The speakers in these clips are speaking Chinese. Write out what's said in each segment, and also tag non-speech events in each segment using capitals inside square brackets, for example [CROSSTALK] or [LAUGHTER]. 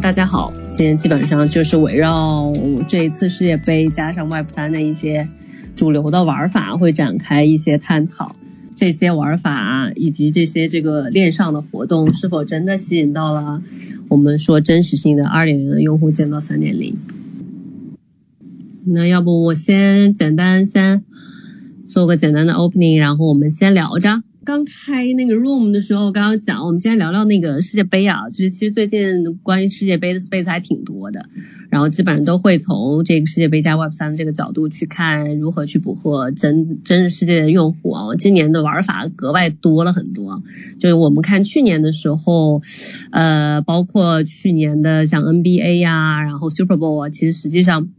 大家好，今天基本上就是围绕这一次世界杯加上 Web 三的一些主流的玩法，会展开一些探讨。这些玩法以及这些这个链上的活动，是否真的吸引到了我们说真实性的二点零的用户，见到三点零？那要不我先简单先做个简单的 opening，然后我们先聊着。刚开那个 room 的时候，刚刚讲，我们先聊聊那个世界杯啊，就是其实最近关于世界杯的 space 还挺多的，然后基本上都会从这个世界杯加 Web 三这个角度去看如何去捕获真真实世界的用户啊。今年的玩法格外多了很多，就是我们看去年的时候，呃，包括去年的像 NBA 呀，然后 Super Bowl 啊，其实实际上。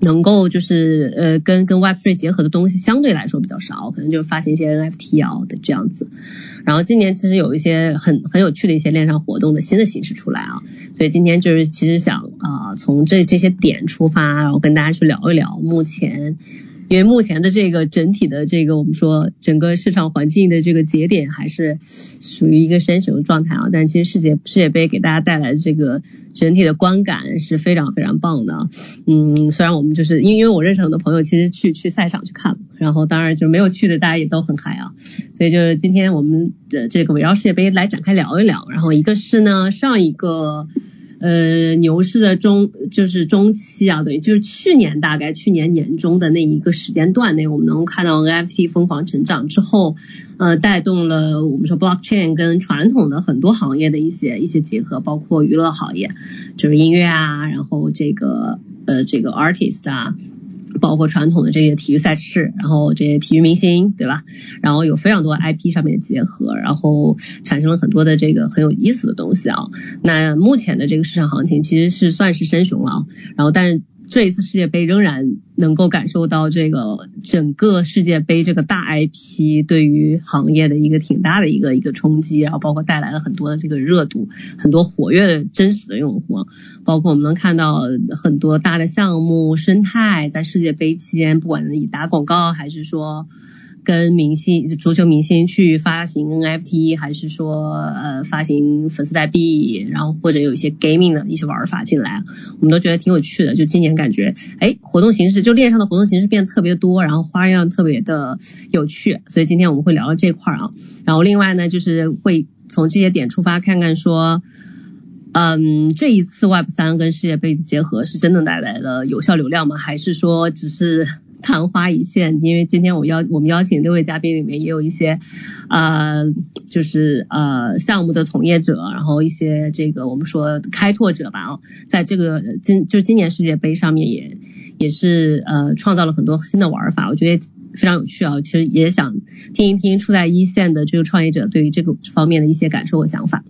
能够就是呃跟跟 Web3 结合的东西相对来说比较少，可能就是发行一些 NFT 啊的这样子。然后今年其实有一些很很有趣的一些链上活动的新的形式出来啊，所以今天就是其实想啊从这这些点出发，然后跟大家去聊一聊目前。因为目前的这个整体的这个我们说整个市场环境的这个节点还是属于一个升熊状态啊，但其实世界世界杯给大家带来的这个整体的观感是非常非常棒的。嗯，虽然我们就是因为因为我认识很多朋友，其实去去赛场去看，然后当然就没有去的大家也都很嗨啊，所以就是今天我们的这个围绕世界杯来展开聊一聊，然后一个是呢上一个。呃，牛市的中就是中期啊，对，就是去年大概去年年中的那一个时间段内，我们能够看到 NFT 疯狂成长之后，呃，带动了我们说 blockchain 跟传统的很多行业的一些一些结合，包括娱乐行业，就是音乐啊，然后这个呃这个 artist 啊。包括传统的这些体育赛事，然后这些体育明星，对吧？然后有非常多 IP 上面的结合，然后产生了很多的这个很有意思的东西啊。那目前的这个市场行情其实是算是升熊了，然后但是。这一次世界杯仍然能够感受到这个整个世界杯这个大 IP 对于行业的一个挺大的一个一个冲击，然后包括带来了很多的这个热度，很多活跃的真实的用户，包括我们能看到很多大的项目生态在世界杯期间，不管是以打广告还是说。跟明星足球明星去发行 NFT，还是说呃发行粉丝代币，然后或者有一些 gaming 的一些玩法进来，我们都觉得挺有趣的。就今年感觉，哎，活动形式就链上的活动形式变得特别多，然后花样特别的有趣，所以今天我们会聊聊这块儿啊。然后另外呢，就是会从这些点出发，看看说，嗯，这一次 Web 三跟世界杯的结合是真的带来了有效流量吗？还是说只是？昙花一现，因为今天我邀我们邀请六位嘉宾里面也有一些，呃，就是呃项目的从业者，然后一些这个我们说开拓者吧，哦，在这个今就是今年世界杯上面也也是呃创造了很多新的玩法，我觉得非常有趣啊。其实也想听一听处在一线的这个创业者对于这个方面的一些感受和想法。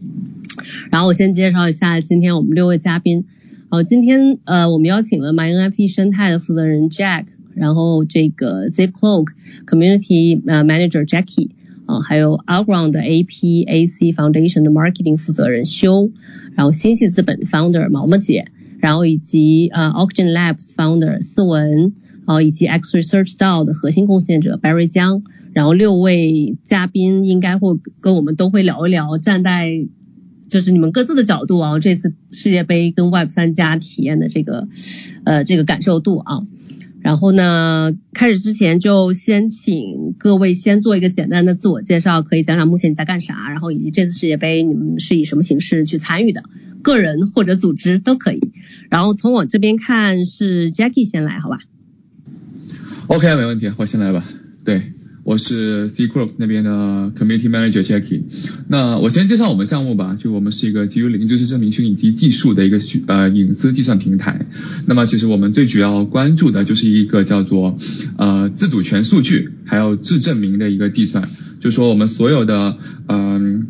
然后我先介绍一下今天我们六位嘉宾，好，今天呃我们邀请了 My NFT 生态的负责人 Jack。然后这个 Z Cloak Community Manager Jackie 啊，还有 Outground APAC Foundation 的 Marketing 负责人修，然后星系资本 Founder 毛毛姐，然后以及呃 Auction Labs Founder 思文，然后以及 X Research DAO 的核心贡献者 Barry 江，然后六位嘉宾应该会跟我们都会聊一聊，站在就是你们各自的角度啊，这次世界杯跟 Web 三加体验的这个呃这个感受度啊。然后呢，开始之前就先请各位先做一个简单的自我介绍，可以讲讲目前你在干啥，然后以及这次世界杯你们是以什么形式去参与的，个人或者组织都可以。然后从我这边看是 Jackie 先来，好吧？OK，没问题，我先来吧。对。我是 C Crook 那边的 Community Manager Jackie。那我先介绍我们项目吧，就我们是一个基于零知识证明虚拟机技术的一个虚呃隐私计算平台。那么其实我们最主要关注的就是一个叫做呃自主权数据还有自证明的一个计算。就是说我们所有的嗯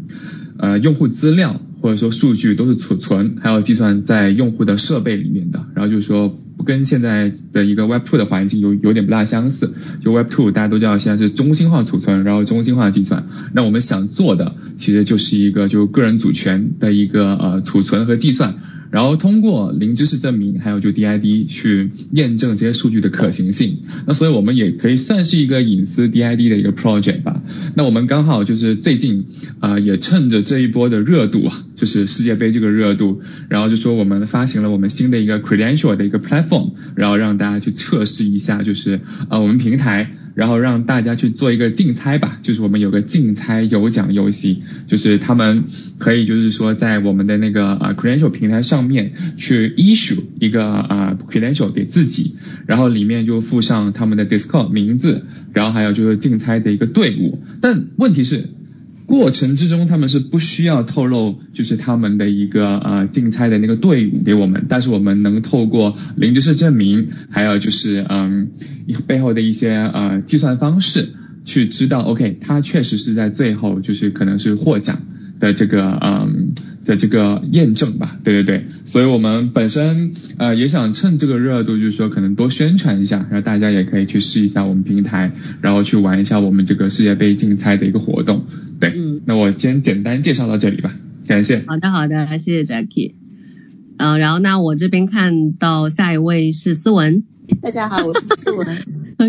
呃用户资料或者说数据都是储存还有计算在用户的设备里面的。然后就是说跟现在的一个 Web Two 的环境有有点不大相似。就 Web Two 大家都知道现在是中心化储存，然后中心化计算。那我们想做的其实就是一个就个人主权的一个呃储存和计算。然后通过零知识证明，还有就 DID 去验证这些数据的可行性。那所以我们也可以算是一个隐私 DID 的一个 project 吧。那我们刚好就是最近啊，也趁着这一波的热度，就是世界杯这个热度，然后就说我们发行了我们新的一个 credential 的一个 platform，然后让大家去测试一下，就是啊我们平台。然后让大家去做一个竞猜吧，就是我们有个竞猜有奖游戏，就是他们可以就是说在我们的那个呃 credential 平台上面去 issue 一个啊 credential 给自己，然后里面就附上他们的 Discord 名字，然后还有就是竞猜的一个队伍，但问题是。过程之中，他们是不需要透露，就是他们的一个呃竞猜的那个队伍给我们，但是我们能透过零知识证明，还有就是嗯背后的一些呃计算方式，去知道，OK，他确实是在最后就是可能是获奖的这个嗯。的这个验证吧，对对对，所以我们本身呃也想趁这个热度，就是说可能多宣传一下，然后大家也可以去试一下我们平台，然后去玩一下我们这个世界杯竞猜的一个活动。对，嗯，那我先简单介绍到这里吧，感谢。好的好的，谢谢 Jackie。嗯，然后那我这边看到下一位是思文。大家好，我是思文，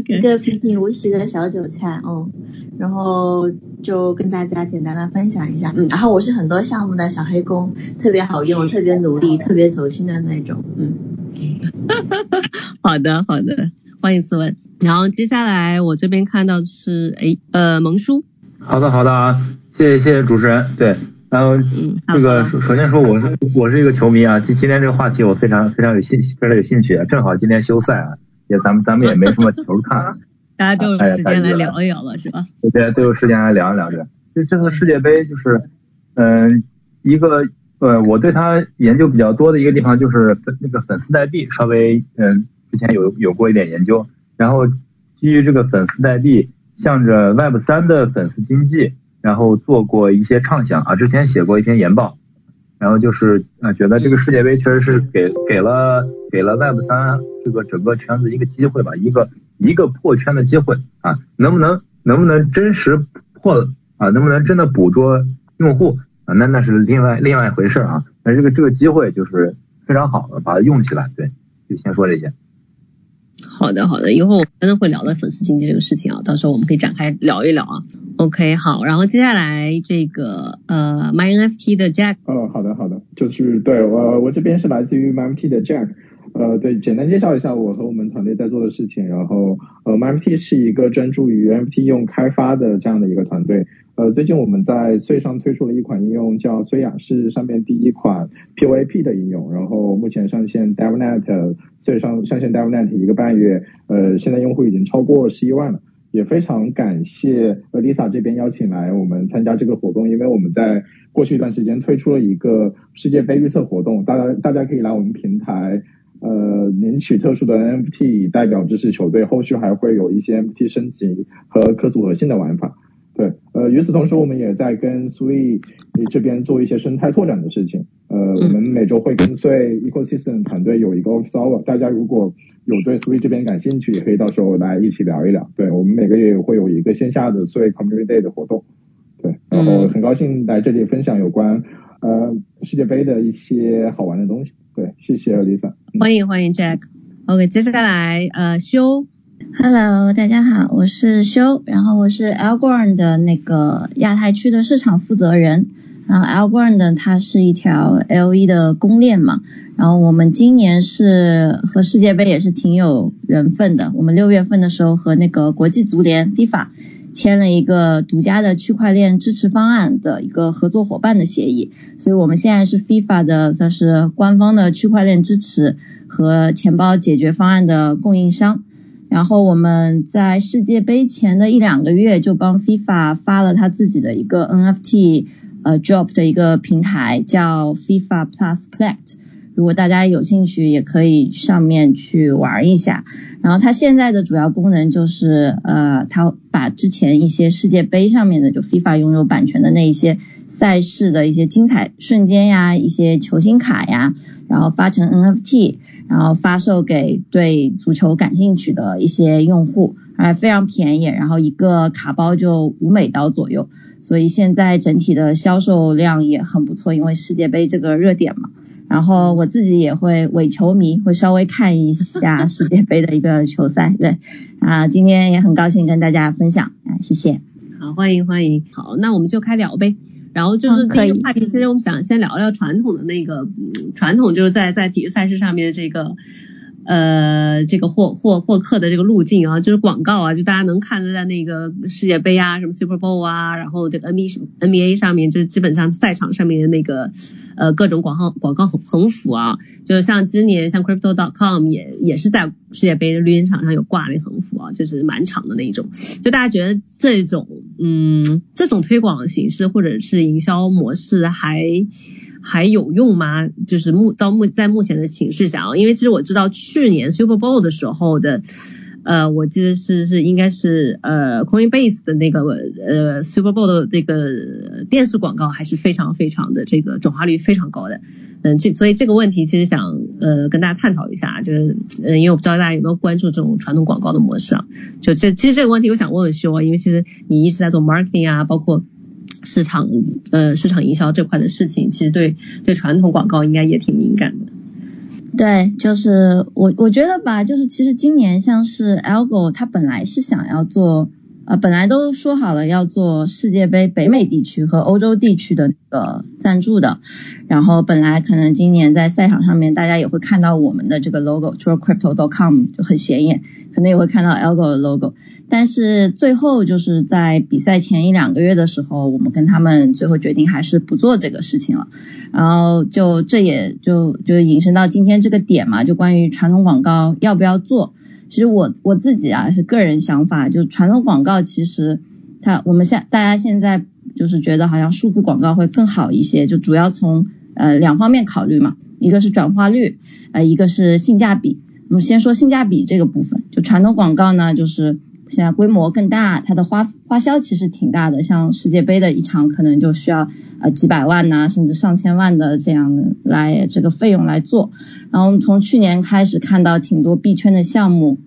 一个平平无奇的小韭菜，嗯，然后就跟大家简单的分享一下，嗯，然后我是很多项目的小黑工，特别好用，特别努力，特别走心的那种，嗯，[LAUGHS] 好的好的，欢迎思文，然后接下来我这边看到的是，哎，呃，萌叔，好的好的啊，谢谢谢谢主持人，对。然后这个首先说我是我是一个球迷啊，今今天这个话题我非常非常有兴非常有兴趣啊，正好今天休赛啊，也咱们咱们也没什么球看，[LAUGHS] 大家都有时间来聊一聊了是吧？对，都有时间来聊一聊这。就这次世界杯就是嗯一个呃我对他研究比较多的一个地方就是粉那个粉丝代币，稍微嗯之前有有过一点研究，然后基于这个粉丝代币，向着 Web 三的粉丝经济。然后做过一些畅想啊，之前写过一篇研报，然后就是啊，觉得这个世界杯确实是给给了给了 Web 三这个整个圈子一个机会吧，一个一个破圈的机会啊，能不能能不能真实破啊，能不能真的捕捉用户啊，那那是另外另外一回事啊，但这个这个机会就是非常好的，把它用起来，对，就先说这些。好的，好的，以后我真的会聊到粉丝经济这个事情啊，到时候我们可以展开聊一聊啊。OK，好，然后接下来这个呃，MyNFT 的 Jack。哦，好的，好的，就是对我我这边是来自于 MyNFT 的 Jack。呃，对，简单介绍一下我和我们团队在做的事情。然后，呃，MyNFT 是一个专注于 NFT 应用开发的这样的一个团队。呃，最近我们在穗上推出了一款应用，叫穗雅，是上面第一款 POAP 的应用。然后目前上线 DevNet，穗上上线 DevNet 一个半月，呃，现在用户已经超过十一万了。也非常感谢呃 Lisa 这边邀请来我们参加这个活动，因为我们在过去一段时间推出了一个世界杯预测活动，大家大家可以来我们平台。呃，领取特殊的 NFT 代表支持球队，后续还会有一些 NFT 升级和可组合性的玩法。对，呃，与此同时，我们也在跟 Sui 这边做一些生态拓展的事情。呃，我们每周会跟随 Ecosystem 团队有一个 Office Hour，大家如果有对 Sui 这边感兴趣，也可以到时候来一起聊一聊。对我们每个月会有一个线下的 Sui Community Day 的活动。对，然后很高兴来这里分享有关呃世界杯的一些好玩的东西。对，谢谢 Lisa。欢迎欢迎 Jack。OK，接下来呃修。Hello，大家好，我是修，然后我是 Algorand 的那个亚太区的市场负责人。然后 Algorand 它是一条 LE 的公链嘛，然后我们今年是和世界杯也是挺有缘分的。我们六月份的时候和那个国际足联 FIFA。签了一个独家的区块链支持方案的一个合作伙伴的协议，所以我们现在是 FIFA 的算是官方的区块链支持和钱包解决方案的供应商。然后我们在世界杯前的一两个月就帮 FIFA 发了他自己的一个 NFT 呃 drop 的一个平台，叫 FIFA Plus Collect。如果大家有兴趣，也可以上面去玩一下。然后它现在的主要功能就是，呃，它把之前一些世界杯上面的就 FIFA 拥有版权的那一些赛事的一些精彩瞬间呀，一些球星卡呀，然后发成 NFT，然后发售给对足球感兴趣的一些用户，还非常便宜，然后一个卡包就五美刀左右，所以现在整体的销售量也很不错，因为世界杯这个热点嘛。然后我自己也会伪球迷，会稍微看一下世界杯的一个球赛。对，啊，今天也很高兴跟大家分享啊，谢谢。好，欢迎欢迎。好，那我们就开聊呗。然后就是第一个话题，其实我们想先聊聊传统的那个，传统就是在在体育赛事上面的这个。呃，这个获获获客的这个路径啊，就是广告啊，就大家能看得在那个世界杯啊，什么 Super Bowl 啊，然后这个 NBA NBA 上面，就是基本上赛场上面的那个呃各种广告广告横横幅啊，就像今年像 Crypto.com 也也是在世界杯的绿茵场上有挂那横幅啊，就是满场的那种。就大家觉得这种嗯这种推广形式或者是营销模式还。还有用吗？就是目到目在目前的形势下啊，因为其实我知道去年 Super Bowl 的时候的，呃，我记得是是应该是呃 Coinbase 的那个呃 Super Bowl 的这个电视广告还是非常非常的这个转化率非常高的，嗯，这所以这个问题其实想呃跟大家探讨一下，就是呃因为我不知道大家有没有关注这种传统广告的模式啊，就这其实这个问题我想问问徐啊，因为其实你一直在做 marketing 啊，包括。市场呃市场营销这块的事情，其实对对传统广告应该也挺敏感的。对，就是我我觉得吧，就是其实今年像是 Algo，它本来是想要做。呃，本来都说好了要做世界杯北美地区和欧洲地区的那个赞助的，然后本来可能今年在赛场上面大家也会看到我们的这个 logo，除了 crypto.com 就很显眼，可能也会看到 Algo 的 logo，但是最后就是在比赛前一两个月的时候，我们跟他们最后决定还是不做这个事情了，然后就这也就就引申到今天这个点嘛，就关于传统广告要不要做。其实我我自己啊是个人想法，就传统广告其实它我们现大家现在就是觉得好像数字广告会更好一些，就主要从呃两方面考虑嘛，一个是转化率，呃一个是性价比。我们先说性价比这个部分，就传统广告呢，就是现在规模更大，它的花花销其实挺大的，像世界杯的一场可能就需要呃几百万呐，甚至上千万的这样来这个费用来做。然后从去年开始看到挺多币圈的项目，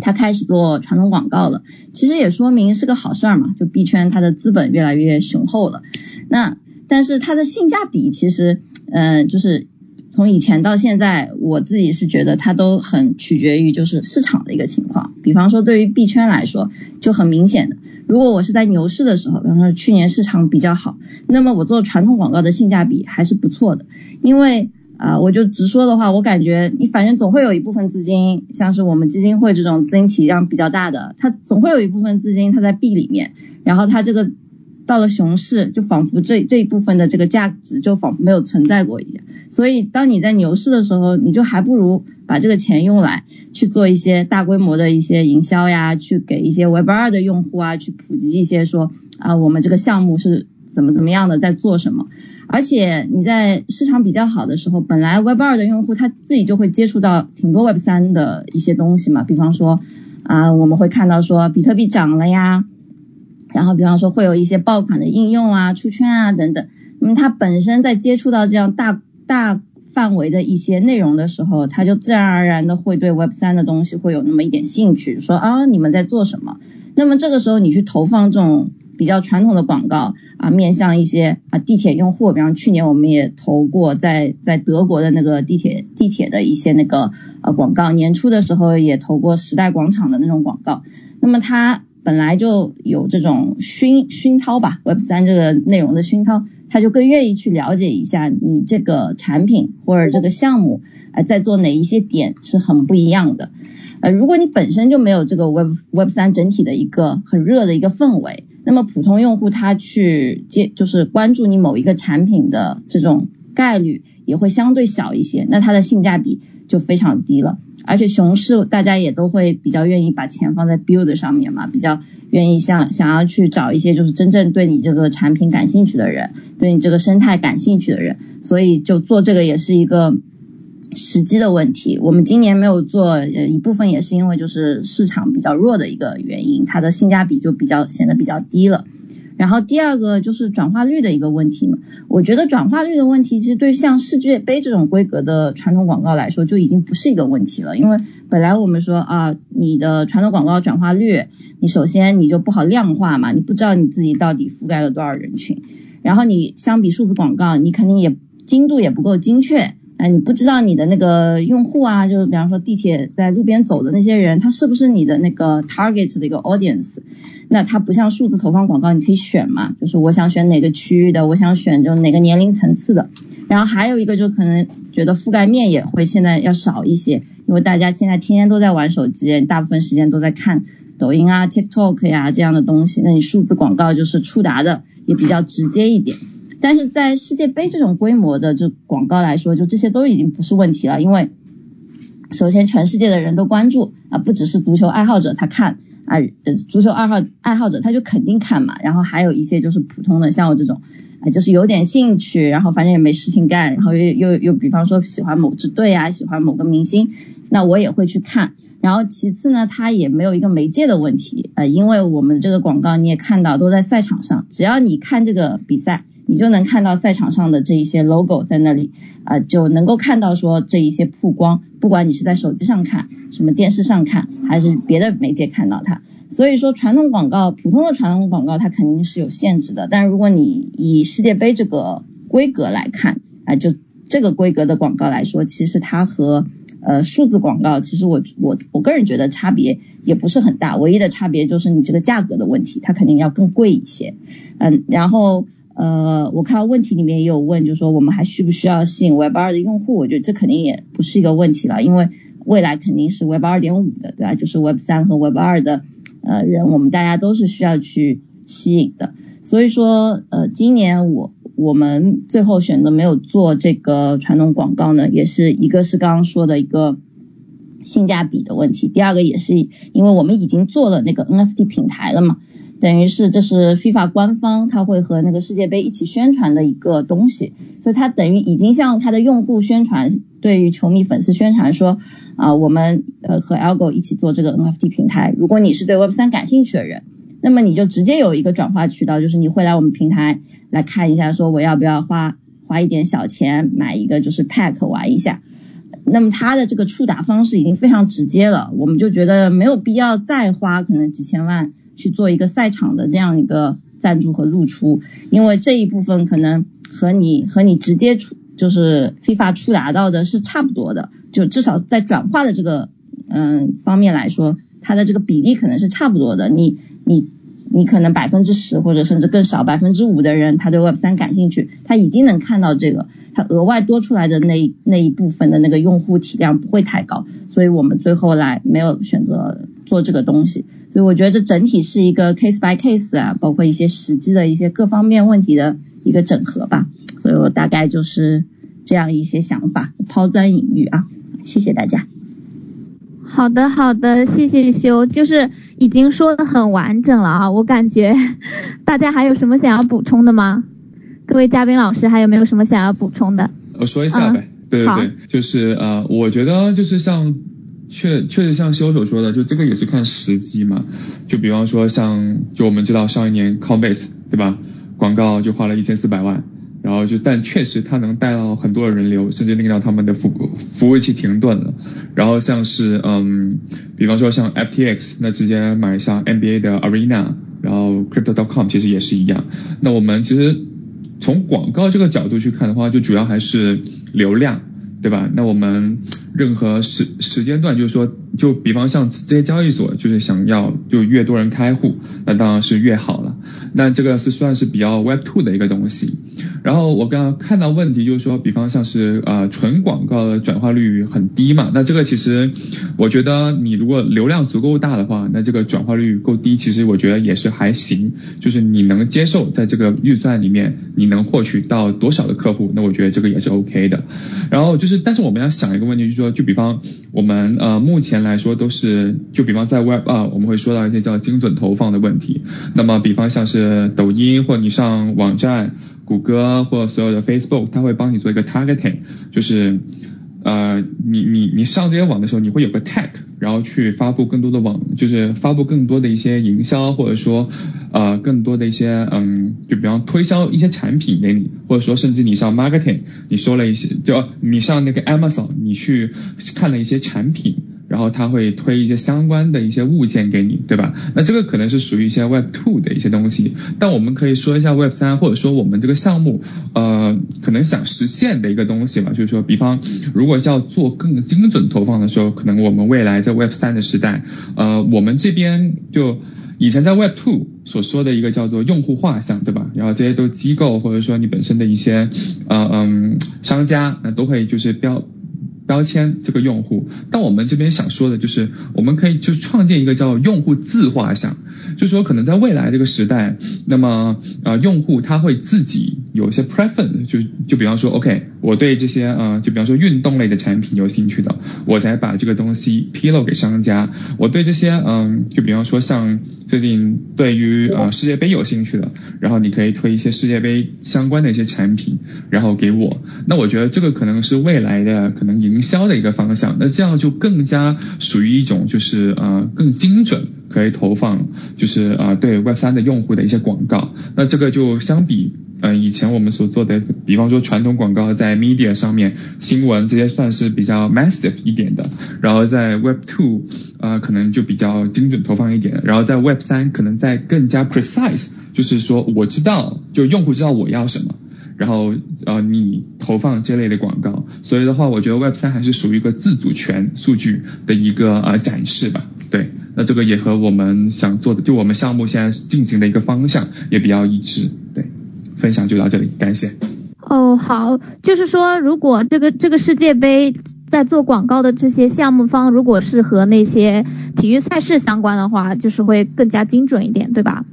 它开始做传统广告了，其实也说明是个好事儿嘛，就币圈它的资本越来越雄厚了。那但是它的性价比其实，嗯，就是从以前到现在，我自己是觉得它都很取决于就是市场的一个情况。比方说对于币圈来说，就很明显的，如果我是在牛市的时候，比方说去年市场比较好，那么我做传统广告的性价比还是不错的，因为。啊，我就直说的话，我感觉你反正总会有一部分资金，像是我们基金会这种资金体量比较大的，它总会有一部分资金它在币里面，然后它这个到了熊市，就仿佛这这一部分的这个价值就仿佛没有存在过一样。所以当你在牛市的时候，你就还不如把这个钱用来去做一些大规模的一些营销呀，去给一些 Web 二的用户啊，去普及一些说啊，我们这个项目是怎么怎么样的，在做什么。而且你在市场比较好的时候，本来 Web 二的用户他自己就会接触到挺多 Web 三的一些东西嘛，比方说啊，我们会看到说比特币涨了呀，然后比方说会有一些爆款的应用啊、出圈啊等等。那么他本身在接触到这样大大范围的一些内容的时候，他就自然而然的会对 Web 三的东西会有那么一点兴趣，说啊你们在做什么？那么这个时候你去投放这种。比较传统的广告啊，面向一些啊地铁用户，比方去年我们也投过在在德国的那个地铁地铁的一些那个呃广告，年初的时候也投过时代广场的那种广告。那么它本来就有这种熏熏陶吧，Web 三这个内容的熏陶，他就更愿意去了解一下你这个产品或者这个项目啊在做哪一些点是很不一样的。呃，如果你本身就没有这个 Web Web 三整体的一个很热的一个氛围。那么普通用户他去接就是关注你某一个产品的这种概率也会相对小一些，那它的性价比就非常低了。而且熊市大家也都会比较愿意把钱放在 build 上面嘛，比较愿意想想要去找一些就是真正对你这个产品感兴趣的人，对你这个生态感兴趣的人，所以就做这个也是一个。时机的问题，我们今年没有做，呃，一部分也是因为就是市场比较弱的一个原因，它的性价比就比较显得比较低了。然后第二个就是转化率的一个问题嘛，我觉得转化率的问题，其实对像世界杯这种规格的传统广告来说，就已经不是一个问题了。因为本来我们说啊，你的传统广告转化率，你首先你就不好量化嘛，你不知道你自己到底覆盖了多少人群，然后你相比数字广告，你肯定也精度也不够精确。哎，你不知道你的那个用户啊，就是比方说地铁在路边走的那些人，他是不是你的那个 target 的一个 audience？那它不像数字投放广告，你可以选嘛，就是我想选哪个区域的，我想选就哪个年龄层次的。然后还有一个就可能觉得覆盖面也会现在要少一些，因为大家现在天天都在玩手机，大部分时间都在看抖音啊、TikTok 呀这样的东西，那你数字广告就是触达的也比较直接一点。但是在世界杯这种规模的就广告来说，就这些都已经不是问题了，因为首先全世界的人都关注啊，不只是足球爱好者他看啊，足球爱好爱好者他就肯定看嘛。然后还有一些就是普通的，像我这种啊，就是有点兴趣，然后反正也没事情干，然后又又又比方说喜欢某支队啊，喜欢某个明星，那我也会去看。然后其次呢，它也没有一个媒介的问题，呃，因为我们这个广告你也看到都在赛场上，只要你看这个比赛。你就能看到赛场上的这一些 logo 在那里，啊，就能够看到说这一些曝光，不管你是在手机上看，什么电视上看，还是别的媒介看到它。所以说传统广告，普通的传统广告它肯定是有限制的。但如果你以世界杯这个规格来看，啊，就这个规格的广告来说，其实它和呃数字广告，其实我我我个人觉得差别也不是很大，唯一的差别就是你这个价格的问题，它肯定要更贵一些。嗯，然后。呃，我看到问题里面也有问，就是说我们还需不需要吸引 Web 二的用户？我觉得这肯定也不是一个问题了，因为未来肯定是 Web 二点五的，对吧？就是 Web 三和 Web 二的呃人，我们大家都是需要去吸引的。所以说，呃，今年我我们最后选择没有做这个传统广告呢，也是一个是刚刚说的一个性价比的问题，第二个也是因为我们已经做了那个 NFT 平台了嘛。等于是这是 FIFA 官方，他会和那个世界杯一起宣传的一个东西，所以它等于已经向他的用户宣传，对于球迷粉丝宣传说啊，我们呃和 Algo 一起做这个 NFT 平台。如果你是对 Web 三感兴趣的人，那么你就直接有一个转化渠道，就是你会来我们平台来看一下，说我要不要花花一点小钱买一个就是 Pack 玩一下。那么它的这个触达方式已经非常直接了，我们就觉得没有必要再花可能几千万。去做一个赛场的这样一个赞助和露出，因为这一部分可能和你和你直接出就是 FIFA 触达到的是差不多的，就至少在转化的这个嗯方面来说，它的这个比例可能是差不多的。你你你可能百分之十或者甚至更少百分之五的人他对 Web 三感兴趣，他已经能看到这个，他额外多出来的那那一部分的那个用户体量不会太高，所以我们最后来没有选择做这个东西。所以我觉得这整体是一个 case by case 啊，包括一些实际的一些各方面问题的一个整合吧。所以我大概就是这样一些想法，抛砖引玉啊。谢谢大家。好的，好的，谢谢修，就是已经说的很完整了啊。我感觉大家还有什么想要补充的吗？各位嘉宾老师还有没有什么想要补充的？我说一下呗。对对对，就是呃，我觉得就是像。确确实像修手说的，就这个也是看时机嘛。就比方说像，就我们知道上一年 Coinbase 对吧，广告就花了一千四百万，然后就但确实它能带到很多的人流，甚至令到他们的服服务器停顿了。然后像是嗯，比方说像 FTX，那直接买下 NBA 的 Arena，然后 Crypto.com 其实也是一样。那我们其实从广告这个角度去看的话，就主要还是流量。对吧？那我们任何时时间段，就是说，就比方像这些交易所，就是想要就越多人开户，那当然是越好了。那这个是算是比较 Web Two 的一个东西。然后我刚刚看到问题就是说，比方像是呃纯广告的转化率很低嘛，那这个其实我觉得你如果流量足够大的话，那这个转化率够低，其实我觉得也是还行，就是你能接受在这个预算里面你能获取到多少的客户，那我觉得这个也是 OK 的。然后就是，但是我们要想一个问题，就是说，就比方我们呃目前来说都是，就比方在 Web 二我们会说到一些叫精准投放的问题，那么比方像是抖音或你上网站。谷歌或所有的 Facebook，它会帮你做一个 targeting，就是呃，你你你上这些网的时候，你会有个 tag，然后去发布更多的网，就是发布更多的一些营销，或者说呃更多的一些嗯，就比方推销一些产品给你，或者说甚至你上 marketing，你说了一些，就你上那个 Amazon，你去看了一些产品。然后他会推一些相关的一些物件给你，对吧？那这个可能是属于一些 Web Two 的一些东西，但我们可以说一下 Web 三，或者说我们这个项目，呃，可能想实现的一个东西吧，就是说，比方如果要做更精准投放的时候，可能我们未来在 Web 三的时代，呃，我们这边就以前在 Web Two 所说的一个叫做用户画像，对吧？然后这些都机构或者说你本身的一些，呃嗯，商家，那都会就是标。标签这个用户，但我们这边想说的就是，我们可以就创建一个叫用户自画像。就说可能在未来这个时代，那么呃用户他会自己有一些 preference，就就比方说，OK，我对这些呃就比方说运动类的产品有兴趣的，我才把这个东西披露给商家。我对这些嗯就比方说像最近对于呃世界杯有兴趣的，然后你可以推一些世界杯相关的一些产品，然后给我。那我觉得这个可能是未来的可能销的一个方向。那这样就更加属于一种就是呃更精准。可以投放，就是啊，对 Web 三的用户的一些广告。那这个就相比，嗯，以前我们所做的，比方说传统广告在 media 上面，新闻这些算是比较 massive 一点的。然后在 Web two，呃，可能就比较精准投放一点。然后在 Web 三，可能在更加 precise，就是说我知道，就用户知道我要什么，然后呃，你投放这类的广告。所以的话，我觉得 Web 三还是属于一个自主权数据的一个呃展示吧。对，那这个也和我们想做的，就我们项目现在进行的一个方向也比较一致。对，分享就到这里，感谢。哦，好，就是说，如果这个这个世界杯在做广告的这些项目方，如果是和那些体育赛事相关的话，就是会更加精准一点，对吧？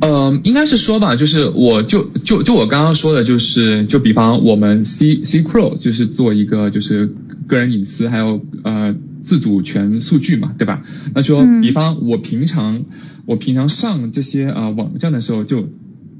呃，应该是说吧，就是我就就就我刚刚说的，就是就比方我们 C C Crow 就是做一个就是个人隐私还有呃。自主权数据嘛，对吧？那说，比方我平常我平常上这些啊网站的时候，就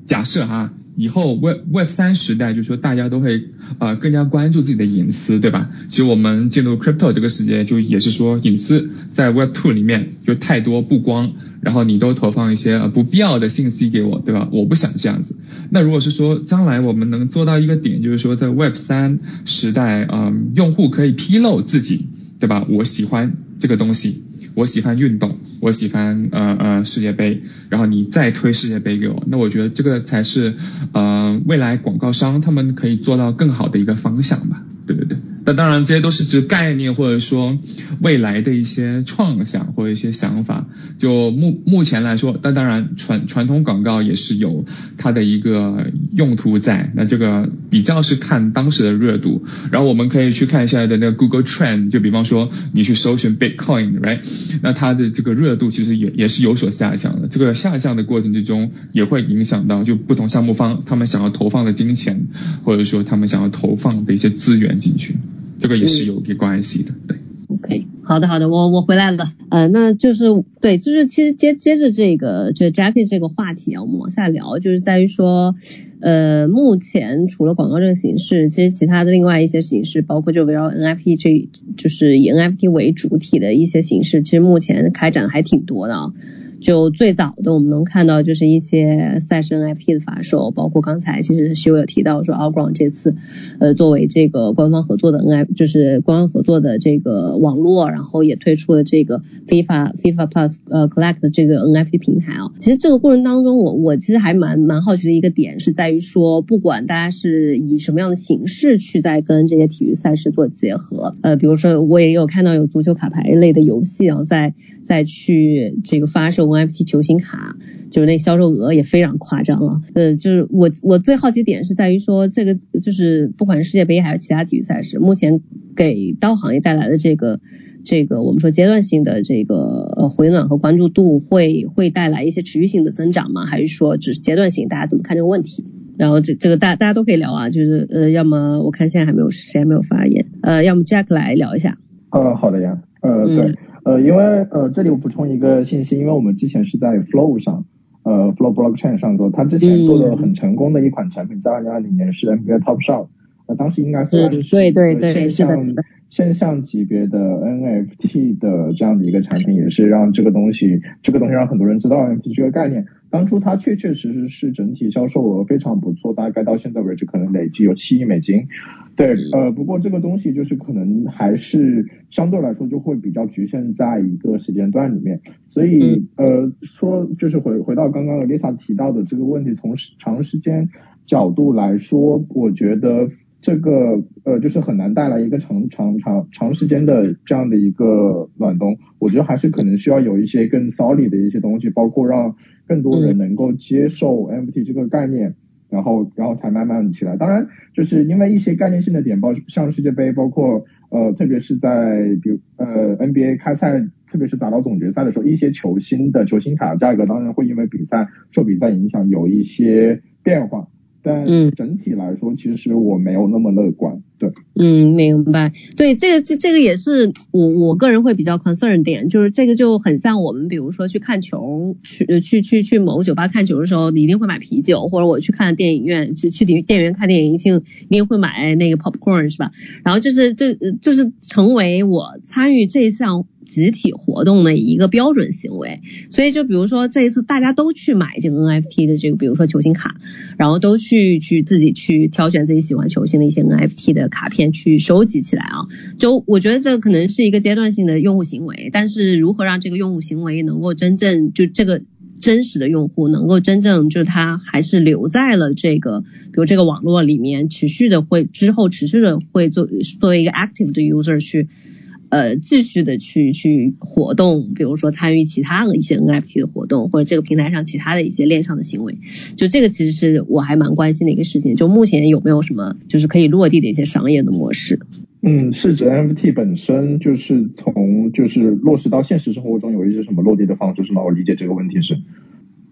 假设哈，以后 Web Web 三时代，就是说大家都会呃更加关注自己的隐私，对吧？其实我们进入 Crypto 这个世界，就也是说隐私在 Web Two 里面就太多不光，然后你都投放一些不必要的信息给我，对吧？我不想这样子。那如果是说将来我们能做到一个点，就是说在 Web 三时代，嗯，用户可以披露自己。对吧？我喜欢这个东西，我喜欢运动，我喜欢呃呃世界杯，然后你再推世界杯给我，那我觉得这个才是呃未来广告商他们可以做到更好的一个方向吧。对对对。那当然，这些都是指概念或者说未来的一些创想或者一些想法。就目目前来说，那当然传传统广告也是有它的一个用途在。那这个比较是看当时的热度，然后我们可以去看一下的那个 Google Trend，就比方说你去搜寻 Bitcoin，right？那它的这个热度其实也也是有所下降的。这个下降的过程之中，也会影响到就不同项目方他们想要投放的金钱，或者说他们想要投放的一些资源进去。这个也是有点关系的，对。OK，好的好的，我我回来了，呃，那就是对，就是其实接接着这个就 Jackie 这个话题啊，我们往下聊，就是在于说，呃，目前除了广告这个形式，其实其他的另外一些形式，包括就围绕 NFT 这，就是以 NFT 为主体的一些形式，其实目前开展还挺多的啊。就最早的我们能看到就是一些赛事 NFT 的发售，包括刚才其实是修有提到说 a l g r o n 这次呃作为这个官方合作的 NFT 就是官方合作的这个网络，然后也推出了这个 FIFA FIFA Plus 呃 Collect 这个 NFT 平台啊。其实这个过程当中，我我其实还蛮蛮好奇的一个点是在于说，不管大家是以什么样的形式去在跟这些体育赛事做结合，呃，比如说我也有看到有足球卡牌类的游戏啊，在在去这个发售。NFT 球星卡就是那销售额也非常夸张了，呃，就是我我最好奇点是在于说这个就是不管是世界杯还是其他体育赛事，目前给刀行业带来的这个这个我们说阶段性的这个呃回暖和关注度会会带来一些持续性的增长吗？还是说只是阶段性？大家怎么看这个问题？然后这这个大大家都可以聊啊，就是呃要么我看现在还没有谁还没有发言，呃要么 Jack 来聊一下。呃好的呀，呃对。呃，因为呃，这里我补充一个信息，因为我们之前是在 Flow 上，呃，Flow Blockchain 上做，他之前做的很成功的一款产品，在二零二零年是 NBA Top Shot，呃，当时应该算是对对对线上现象级别的 NFT 的这样的一个产品，也是让这个东西，这个东西让很多人知道 NFT 这个概念。当初它确确实实是整体销售额非常不错，大概到现在为止可能累计有七亿美金。对，呃，不过这个东西就是可能还是相对来说就会比较局限在一个时间段里面。所以，呃，说就是回回到刚刚的 Lisa 提到的这个问题，从长时间角度来说，我觉得。这个呃，就是很难带来一个长长长长时间的这样的一个暖冬。我觉得还是可能需要有一些更 solid 的一些东西，包括让更多人能够接受 NFT 这个概念，然后然后才慢慢起来。当然，就是因为一些概念性的点，包像世界杯，包括呃，特别是在比如呃 NBA 开赛，特别是打到总决赛的时候，一些球星的球星卡价格当然会因为比赛受比赛影响有一些变化。但整体来说，其实我没有那么乐观。对，嗯，明白。对，这个这这个也是我我个人会比较 concern 点，就是这个就很像我们比如说去看球，去去去去某个酒吧看球的时候，你一定会买啤酒，或者我去看电影院，去去电电影院看电影，一定一定会买那个 popcorn 是吧？然后就是这就是成为我参与这项。集体活动的一个标准行为，所以就比如说这一次大家都去买这个 NFT 的这个，比如说球星卡，然后都去去自己去挑选自己喜欢球星的一些 NFT 的卡片去收集起来啊。就我觉得这可能是一个阶段性的用户行为，但是如何让这个用户行为能够真正就这个真实的用户能够真正就是他还是留在了这个比如这个网络里面，持续的会之后持续的会做作为一个 active 的 user 去。呃，继续的去去活动，比如说参与其他的一些 NFT 的活动，或者这个平台上其他的一些链上的行为，就这个其实是我还蛮关心的一个事情。就目前有没有什么就是可以落地的一些商业的模式？嗯，是指 NFT 本身就是从就是落实到现实生活中有一些什么落地的方式是吗？我理解这个问题是，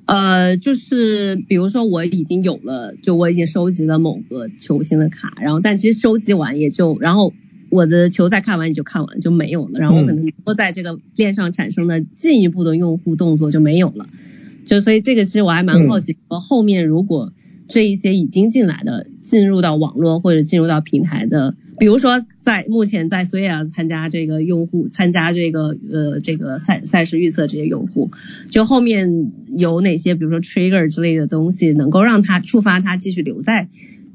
呃，就是比如说我已经有了，就我已经收集了某个球星的卡，然后但其实收集完也就然后。我的球赛看完你就看完就没有了，然后可能多在这个链上产生的进一步的用户动作就没有了，就所以这个其实我还蛮好奇，说后面如果这一些已经进来的进入到网络或者进入到平台的，比如说在目前在苏亚参加这个用户参加这个呃这个赛赛事预测这些用户，就后面有哪些比如说 trigger 之类的东西能够让他触发他继续留在。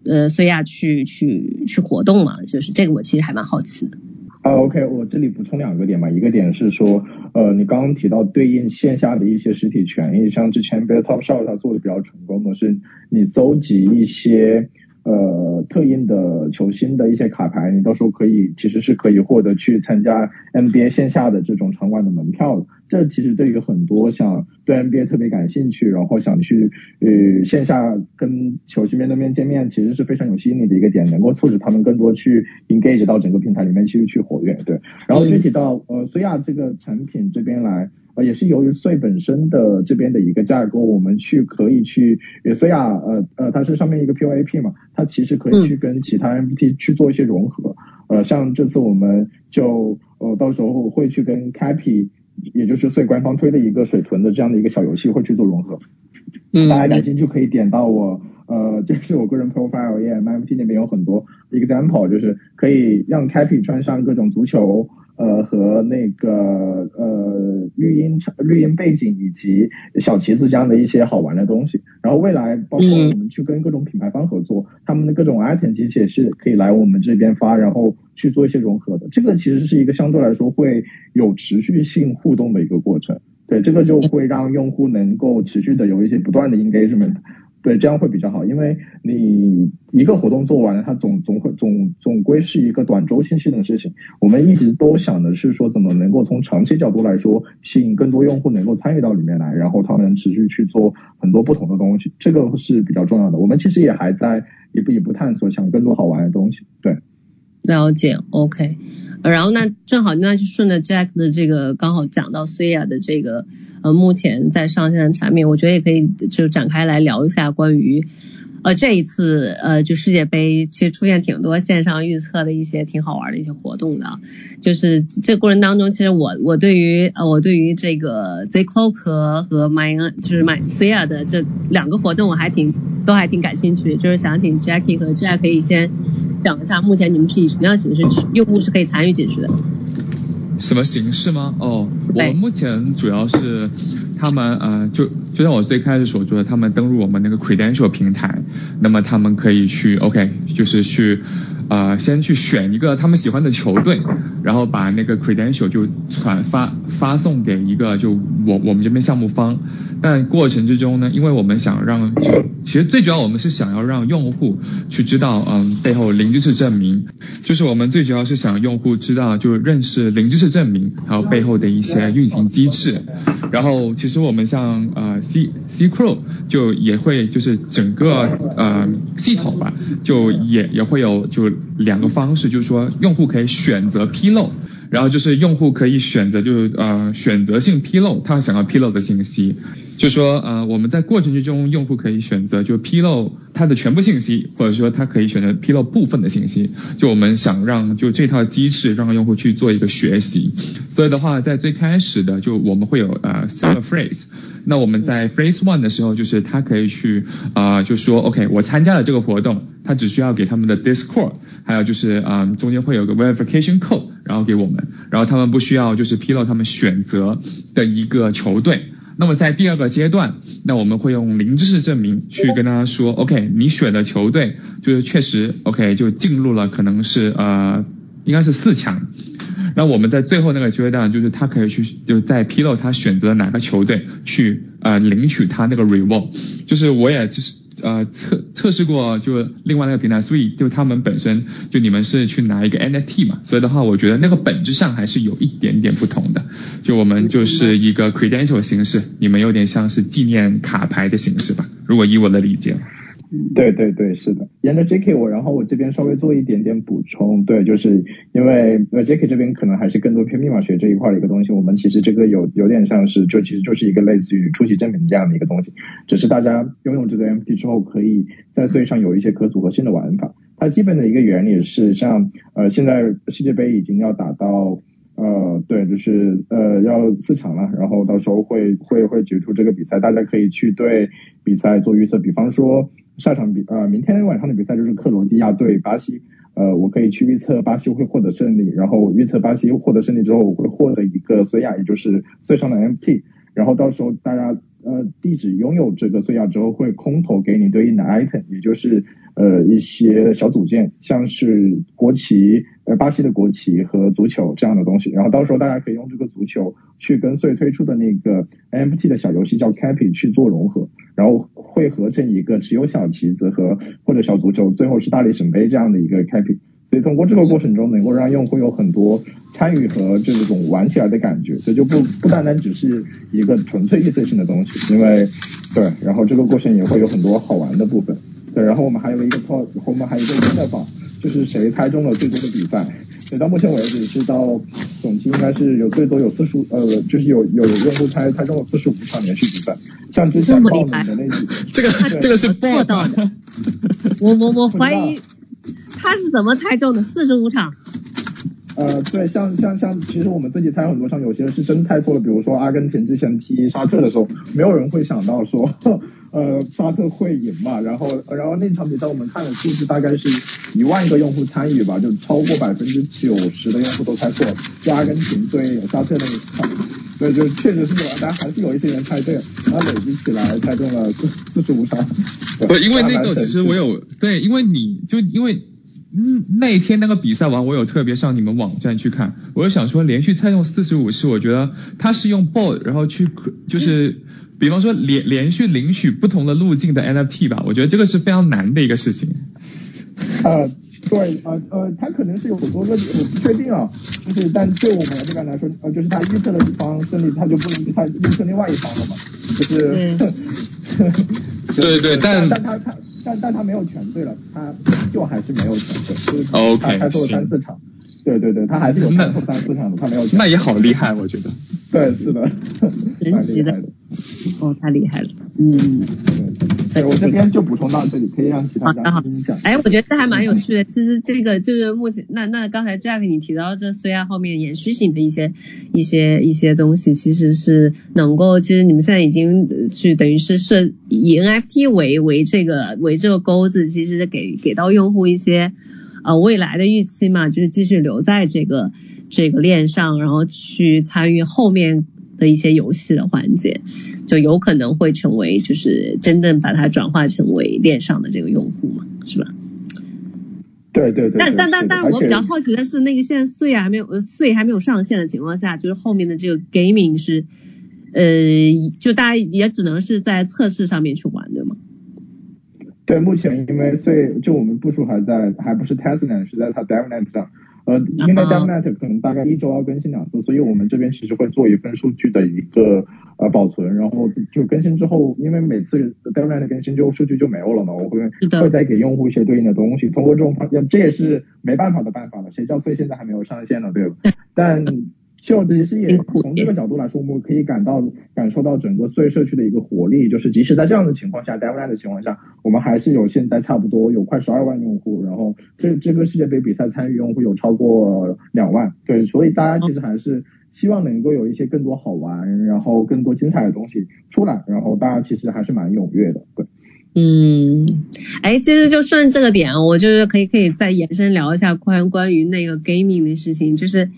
呃，所以亚去去去活动嘛，就是这个我其实还蛮好奇的。啊，OK，我这里补充两个点吧，一个点是说，呃，你刚刚提到对应线下的一些实体权益，像之前 b e Top Shop 它做的比较成功的是，你搜集一些。呃，特印的球星的一些卡牌，你到时候可以其实是可以获得去参加 NBA 线下的这种场馆的门票的。这其实对于很多想对 NBA 特别感兴趣，然后想去呃线下跟球星面对面见面，其实是非常有吸引力的一个点，能够促使他们更多去 engage 到整个平台里面去去活跃。对，然后具体到呃苏亚这个产品这边来。也是由于税本身的这边的一个架构，我们去可以去，虽然呃呃，它是上面一个 POAP 嘛，它其实可以去跟其他 NFT 去做一些融合，呃，像这次我们就呃到时候会去跟 Cappy，也就是穗官方推的一个水豚的这样的一个小游戏会去做融合，大家感兴趣可以点到我呃，[LAUGHS] 就是我个人 profile 页，NFT 那边有很多 example，就是可以让 Cappy 穿上各种足球。呃，和那个呃绿茵绿茵背景以及小旗子这样的一些好玩的东西，然后未来包括我们去跟各种品牌方合作，他们的各种 item 其实也是可以来我们这边发，然后去做一些融合的。这个其实是一个相对来说会有持续性互动的一个过程，对，这个就会让用户能够持续的有一些不断的 engagement。对，这样会比较好，因为你一个活动做完了，它总总会总总归是一个短周期性的事情。我们一直都想的是说，怎么能够从长期角度来说，吸引更多用户能够参与到里面来，然后他们持续去做很多不同的东西，这个是比较重要的。我们其实也还在一步一步探索，想更多好玩的东西。对，了解，OK。然后那正好那就顺着 Jack 的这个刚好讲到 s i a 的这个呃目前在上线的产品，我觉得也可以就展开来聊一下关于呃，这一次呃，就世界杯其实出现挺多线上预测的一些挺好玩的一些活动的，就是这过程当中，其实我我对于呃我对于这个 Z Clock 和 My 就是 My s i a 的这两个活动我还挺都还挺感兴趣，就是想请 Jackie 和 Jack 可以先讲一下目前你们是以什么样的形式用户是可以参与进去的。什么形式吗？哦，我们目前主要是他们呃，就就像我最开始所说的，他们登录我们那个 Credential 平台，那么他们可以去 OK，就是去呃先去选一个他们喜欢的球队，然后把那个 Credential 就传发发送给一个就我我们这边项目方。但过程之中呢，因为我们想让就，其实最主要我们是想要让用户去知道，嗯，背后零知识证明，就是我们最主要是想用户知道，就认识零知识证明，还有背后的一些运行机制。然后其实我们像呃 C C CRO 就也会就是整个呃系统吧，就也也会有就两个方式，就是说用户可以选择披露。然后就是用户可以选择，就是呃选择性披露他想要披露的信息，就说呃我们在过程之中，用户可以选择就披露他的全部信息，或者说他可以选择披露部分的信息。就我们想让就这套机制让用户去做一个学习。所以的话，在最开始的就我们会有呃三个 phrase。那我们在 phrase one 的时候，就是他可以去啊就说 OK 我参加了这个活动，他只需要给他们的 Discord，还有就是嗯中间会有个 verification code。然后给我们，然后他们不需要就是披露他们选择的一个球队。那么在第二个阶段，那我们会用零知识证明去跟他说，OK，你选的球队就是确实 OK 就进入了可能是呃应该是四强。那我们在最后那个阶段，就是他可以去就在披露他选择哪个球队去呃领取他那个 reward。就是我也就是。呃，测测试过就另外那个平台，所以就他们本身就你们是去拿一个 NFT 嘛，所以的话，我觉得那个本质上还是有一点点不同的。就我们就是一个 credential 形式，你们有点像是纪念卡牌的形式吧，如果以我的理解。对对对，是的。沿着 Jacky 我，然后我这边稍微做一点点补充。对，就是因为呃 J.K. 这边可能还是更多偏密码学这一块的一个东西。我们其实这个有有点像是，就其实就是一个类似于出席证明这样的一个东西。只是大家拥有这个 M.P. 之后，可以在会上有一些可组合性的玩法。它基本的一个原理是，像呃现在世界杯已经要打到呃对，就是呃要四场了，然后到时候会会会决出这个比赛，大家可以去对比赛做预测，比方说。下场比呃，明天晚上的比赛就是克罗地亚对巴西，呃，我可以去预测巴西会获得胜利，然后预测巴西获得胜利之后，我会获得一个孙亚，也就是最上的 MT，然后到时候大家呃地址拥有这个碎亚之后，会空投给你对应的 item，也就是呃一些小组件，像是国旗。呃，巴西的国旗和足球这样的东西，然后到时候大家可以用这个足球去跟穗推出的那个 NFT 的小游戏叫 Cappy 去做融合，然后会合成一个只有小旗子和或者小足球，最后是大力神杯这样的一个 Cappy。所以通过这个过程中，能够让用户有很多参与和这种玩起来的感觉，所以就不不单单只是一个纯粹预测性的东西，因为对，然后这个过程也会有很多好玩的部分。对，然后我们还有一个 t 我们还有一个赢的榜。就是谁猜中了最多的比赛，所以到目前为止是到总计应该是有最多有四十五呃，就是有有用户猜猜中了四十五场连续比赛，像之前报名的那几，这个这个是做到的，我我我 [LAUGHS] 怀疑他是怎么猜中的四十五场。呃，对，像像像，其实我们自己猜很多像，有些是真猜错了。比如说阿根廷之前踢沙特的时候，没有人会想到说，呃，沙特会赢嘛。然后，然后那场比赛我们看的数字大概是一万个用户参与吧，就超过百分之九十的用户都猜错了。就阿根廷对沙特那一场，对，就确实是有，但还是有一些人猜对了，然后累积起来猜中了四四十五场。不，因为那个其实我有对，因为你就因为。嗯，那一天那个比赛完，我有特别上你们网站去看，我就想说连续猜中四十五次，我觉得他是用 bot 然后去就是，[LAUGHS] 比方说连连续领取不同的路径的 NFT 吧，我觉得这个是非常难的一个事情。呃，对，呃呃，他可能是有很多个，我不确定啊，就是但就我们这边来说，呃，就是他预测的一方胜利，他就不能去猜预测另外一方了嘛，就是，对对，但 [LAUGHS] 但他他。但但他没有全对了，他就还是没有全对，就是他开错了三四场，对对对，他还是有三四场的，他没有。那也好厉害，我觉得。对，是的，[LAUGHS] 神奇的，[LAUGHS] 哦，太厉害了，嗯。对我这边就补充到这里，可以让其他嘉宾讲。哎，我觉得这还蛮有趣的。其实这个就是目前，那那刚才 Jack 你提到这虽然后面延续性的一些一些一些东西，其实是能够，其实你们现在已经去等于是设以 N F T 为为这个为这个钩子，其实给给到用户一些呃未来的预期嘛，就是继续留在这个这个链上，然后去参与后面。的一些游戏的环节，就有可能会成为就是真正把它转化成为链上的这个用户嘛，是吧？对对对。但但但但是我比较好奇的是，那个现在税还没有税还没有上线的情况下，就是后面的这个 gaming 是呃，就大家也只能是在测试上面去玩，对吗？对，目前因为税就我们部署还在还不是 testnet，是在它 devnet 上。呃，因为 DevNet 可能大概一周要更新两次，所以我们这边其实会做一份数据的一个呃保存，然后就更新之后，因为每次 DevNet 更新就数据就没有了嘛，我会会再给用户一些对应的东西，通过这种方，这也是没办法的办法了，谁叫所以现在还没有上线呢，对吧？[LAUGHS] 但就其实也从这个角度来说，我们可以感到感受到整个碎社区的一个活力，就是即使在这样的情况下，DevNet 的情况下，我们还是有现在差不多有快十二万用户，然后这这个世界杯比赛参与用户有超过两万，对，所以大家其实还是希望能够有一些更多好玩，然后更多精彩的东西出来，然后大家其实还是蛮踊跃的，对。嗯，哎，其实就顺这个点，我就是可以可以再延伸聊一下关关于那个 gaming 的事情，就是。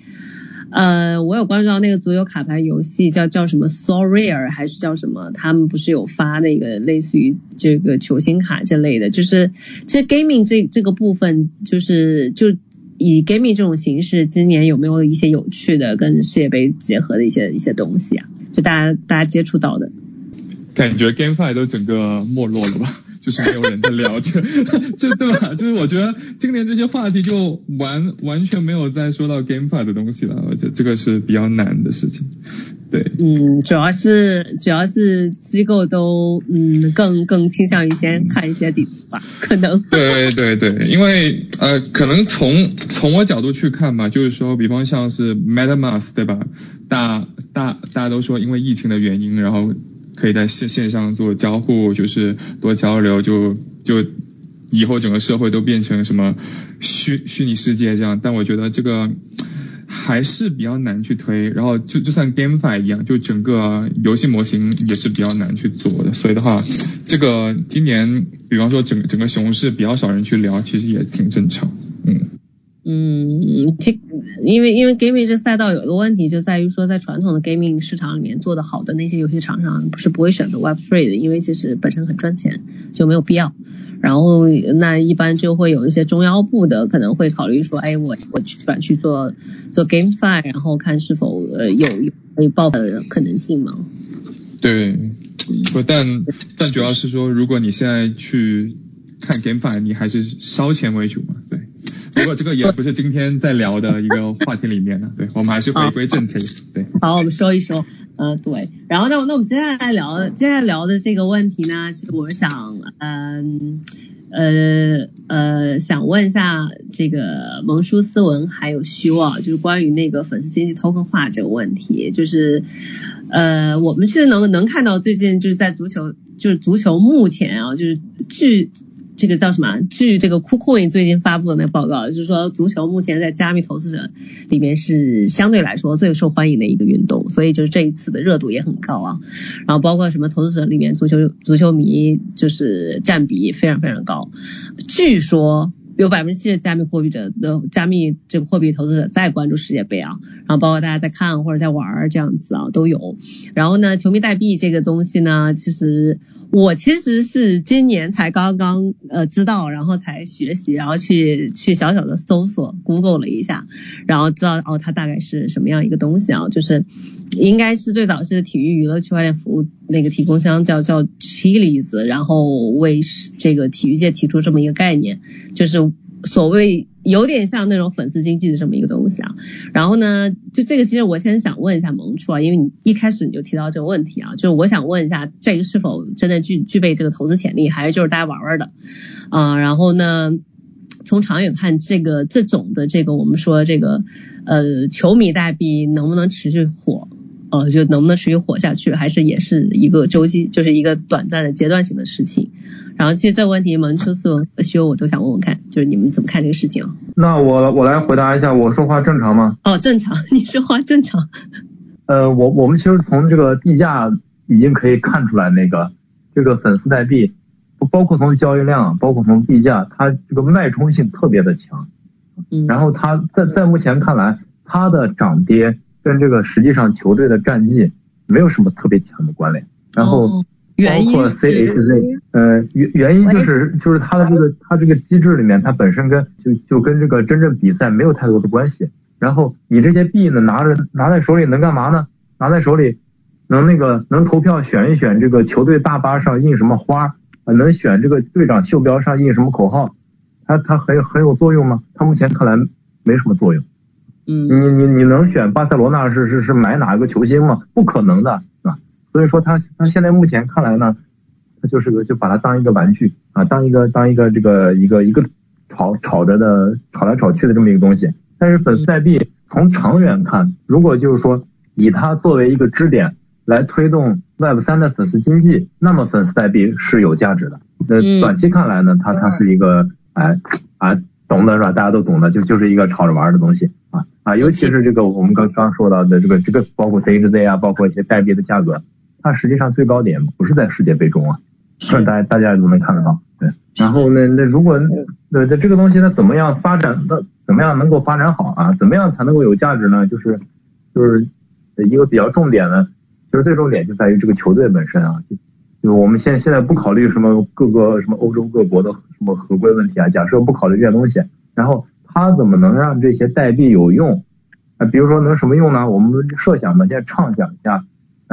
呃，我有关注到那个足球卡牌游戏，叫叫什么 So Rare 还是叫什么？他们不是有发那个类似于这个球星卡这类的，就是其实 gaming 这这个部分，就是就以 gaming 这种形式，今年有没有一些有趣的跟世界杯结合的一些一些东西啊？就大家大家接触到的，感觉 GameFi 都整个没落了吧？就是没有人在聊这，[LAUGHS] 这对吧？就是我觉得今年这些话题就完完全没有再说到 GameFi 的东西了，而且这个是比较难的事情。对，嗯，主要是主要是机构都嗯更更倾向于先看一些底子吧，[LAUGHS] 可能。对对对，因为呃，可能从从我角度去看吧，就是说，比方像是 MetaMask 对吧？大大大家都说因为疫情的原因，然后。可以在线线上做交互，就是多交流，就就以后整个社会都变成什么虚虚拟世界这样。但我觉得这个还是比较难去推。然后就就算 GameFi 一样，就整个游戏模型也是比较难去做的。所以的话，这个今年比方说整整个熊市比较少人去聊，其实也挺正常。嗯。嗯，这因为因为 gaming 这赛道有一个问题，就在于说在传统的 gaming 市场里面做的好的那些游戏厂商，不是不会选择 Web3 的，因为其实本身很赚钱，就没有必要。然后那一般就会有一些中腰部的可能会考虑说，哎，我我去转去做做 GameFi，然后看是否呃有可以爆的可能性嘛。对，不但但主要是说，如果你现在去看 GameFi，你还是烧钱为主嘛，对。不过这个也不是今天在聊的一个话题里面的，对我们还是回归正题。对，好，我们说一说，呃，对，然后那那我们接下来聊，接下来聊的这个问题呢，其实我想，嗯，呃呃，想问一下这个蒙叔斯文还有修啊，就是关于那个粉丝经济 token 化这个问题，就是，呃，我们现在能能看到最近就是在足球，就是足球目前啊，就是据。这个叫什么？据这个 KuCoin 最近发布的那个报告，就是说足球目前在加密投资者里面是相对来说最受欢迎的一个运动，所以就是这一次的热度也很高啊。然后包括什么投资者里面足球足球迷就是占比非常非常高，据说。有百分之七的加密货币者的加密这个货币投资者在关注世界杯啊，然后包括大家在看或者在玩这样子啊都有。然后呢，球迷代币这个东西呢，其实我其实是今年才刚刚呃知道，然后才学习，然后去去小小的搜索 Google 了一下，然后知道哦它大概是什么样一个东西啊，就是应该是最早是体育娱乐区块链服务那个提供商叫叫 Chili's，然后为这个体育界提出这么一个概念，就是。所谓有点像那种粉丝经济的这么一个东西啊，然后呢，就这个其实我先想问一下萌初啊，因为你一开始你就提到这个问题啊，就是我想问一下这个是否真的具具备这个投资潜力，还是就是大家玩玩的啊？然后呢，从长远看，这个这种的这个我们说这个呃球迷代币能不能持续火？呃，就能不能持续火下去，还是也是一个周期，就是一个短暂的阶段性的事情然后其实这个问题，蒙出四文和修我都想问问看，就是你们怎么看这个事情？那我我来回答一下，我说话正常吗？哦，正常，你说话正常。呃，我我们其实从这个地价已经可以看出来，那个这个粉丝代币，包括从交易量，包括从地价，它这个脉冲性特别的强。嗯。然后它在在目前看来，它的涨跌跟这个实际上球队的战绩没有什么特别强的关联。然后包括 CHZ，呃原原因就是就是它的这个它这个机制里面，它本身跟就就跟这个真正比赛没有太多的关系。然后你这些币呢，拿着拿在手里能干嘛呢？拿在手里能那个能投票选一选这个球队大巴上印什么花啊？能选这个队长袖标上印什么口号？它它很有很有作用吗？它目前看来没什么作用。嗯，你你你能选巴塞罗那是是是买哪个球星吗？不可能的？所以说他他现在目前看来呢，他就是个就把它当一个玩具啊，当一个当一个这个一个一个炒炒着的炒来炒去的这么一个东西。但是粉丝代币从长远看，如果就是说以它作为一个支点来推动 Web 三的粉丝经济，那么粉丝代币是有价值的。那短期看来呢，它它是一个哎啊懂的是吧？大家都懂的，就就是一个炒着玩的东西啊啊，尤其是这个我们刚刚说到的这个这个包括 CHZ 啊，包括一些代币的价格，它实际上最高点不是在世界杯中啊，这大家大家都能看得到。对，然后呢，那如果对这这个东西它怎么样发展那？怎么样能够发展好啊？怎么样才能够有价值呢？就是就是一个比较重点的，就是最重点就在于这个球队本身啊。就我们现现在不考虑什么各个什么欧洲各国的什么合规问题啊，假设不考虑这些东西，然后它怎么能让这些代币有用啊？比如说能什么用呢？我们设想嘛，现在畅想一下，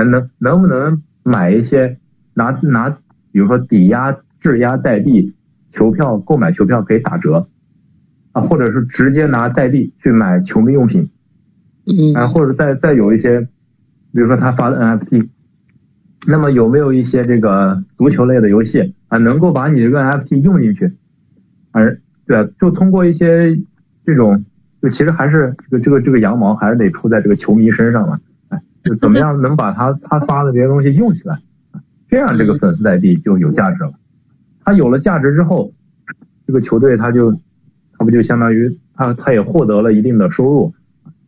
能能不能买一些拿拿，比如说抵押质押代币，球票购买球票可以打折。啊，或者是直接拿代币去买球迷用品，嗯，啊，或者再再有一些，比如说他发的 NFT，那么有没有一些这个足球类的游戏啊，能够把你这个 NFT 用进去？而对，就通过一些这种，就其实还是这个这个这个羊毛还是得出在这个球迷身上嘛，哎，就怎么样能把他他发的这些东西用起来，这样这个粉丝代币就有价值了。他有了价值之后，这个球队他就。他不就相当于他他也获得了一定的收入，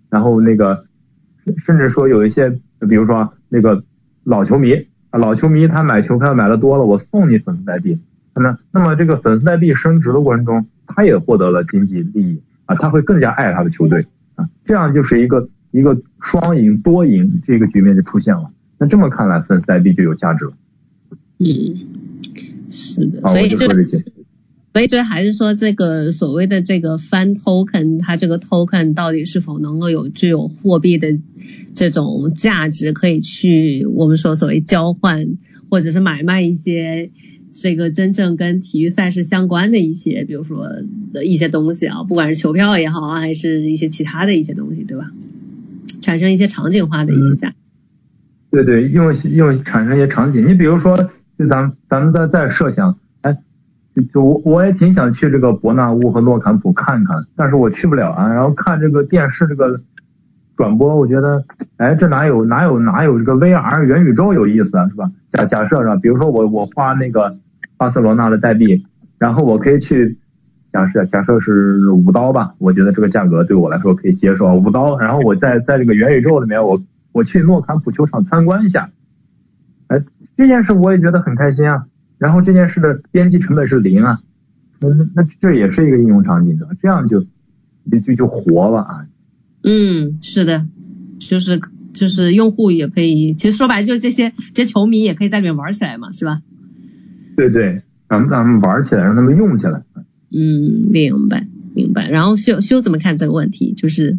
然后那个甚至说有一些，比如说那个老球迷啊，老球迷他买球票买的多了，我送你粉丝代币，那那么这个粉丝代币升值的过程中，他也获得了经济利益啊，他会更加爱他的球队啊，这样就是一个一个双赢多赢这个局面就出现了。那这么看来，粉丝代币就有价值了。嗯，是的，所以就。所以就还是说这个所谓的这个 fan token，它这个 token 到底是否能够有具有货币的这种价值，可以去我们说所谓交换或者是买卖一些这个真正跟体育赛事相关的一些，比如说的一些东西啊，不管是球票也好啊，还是一些其他的一些东西，对吧？产生一些场景化的一些价。对对，用用产生一些场景，你比如说，就咱们咱们再再设想。哎就我我也挺想去这个伯纳乌和诺坎普看看，但是我去不了啊。然后看这个电视这个转播，我觉得，哎，这哪有哪有哪有这个 VR 元宇宙有意思啊，是吧？假假设是吧？比如说我我花那个巴塞罗那的代币，然后我可以去假设假设是五刀吧，我觉得这个价格对我来说可以接受，五刀。然后我在在这个元宇宙里面，我我去诺坎普球场参观一下，哎，这件事我也觉得很开心啊。然后这件事的边际成本是零啊，那那那这也是一个应用场景的，这样就就就活了啊。嗯，是的，就是就是用户也可以，其实说白了就是这些这些球迷也可以在里面玩起来嘛，是吧？对对，咱们咱们玩起来，让他们用起来。嗯，明白明白。然后修修怎么看这个问题？就是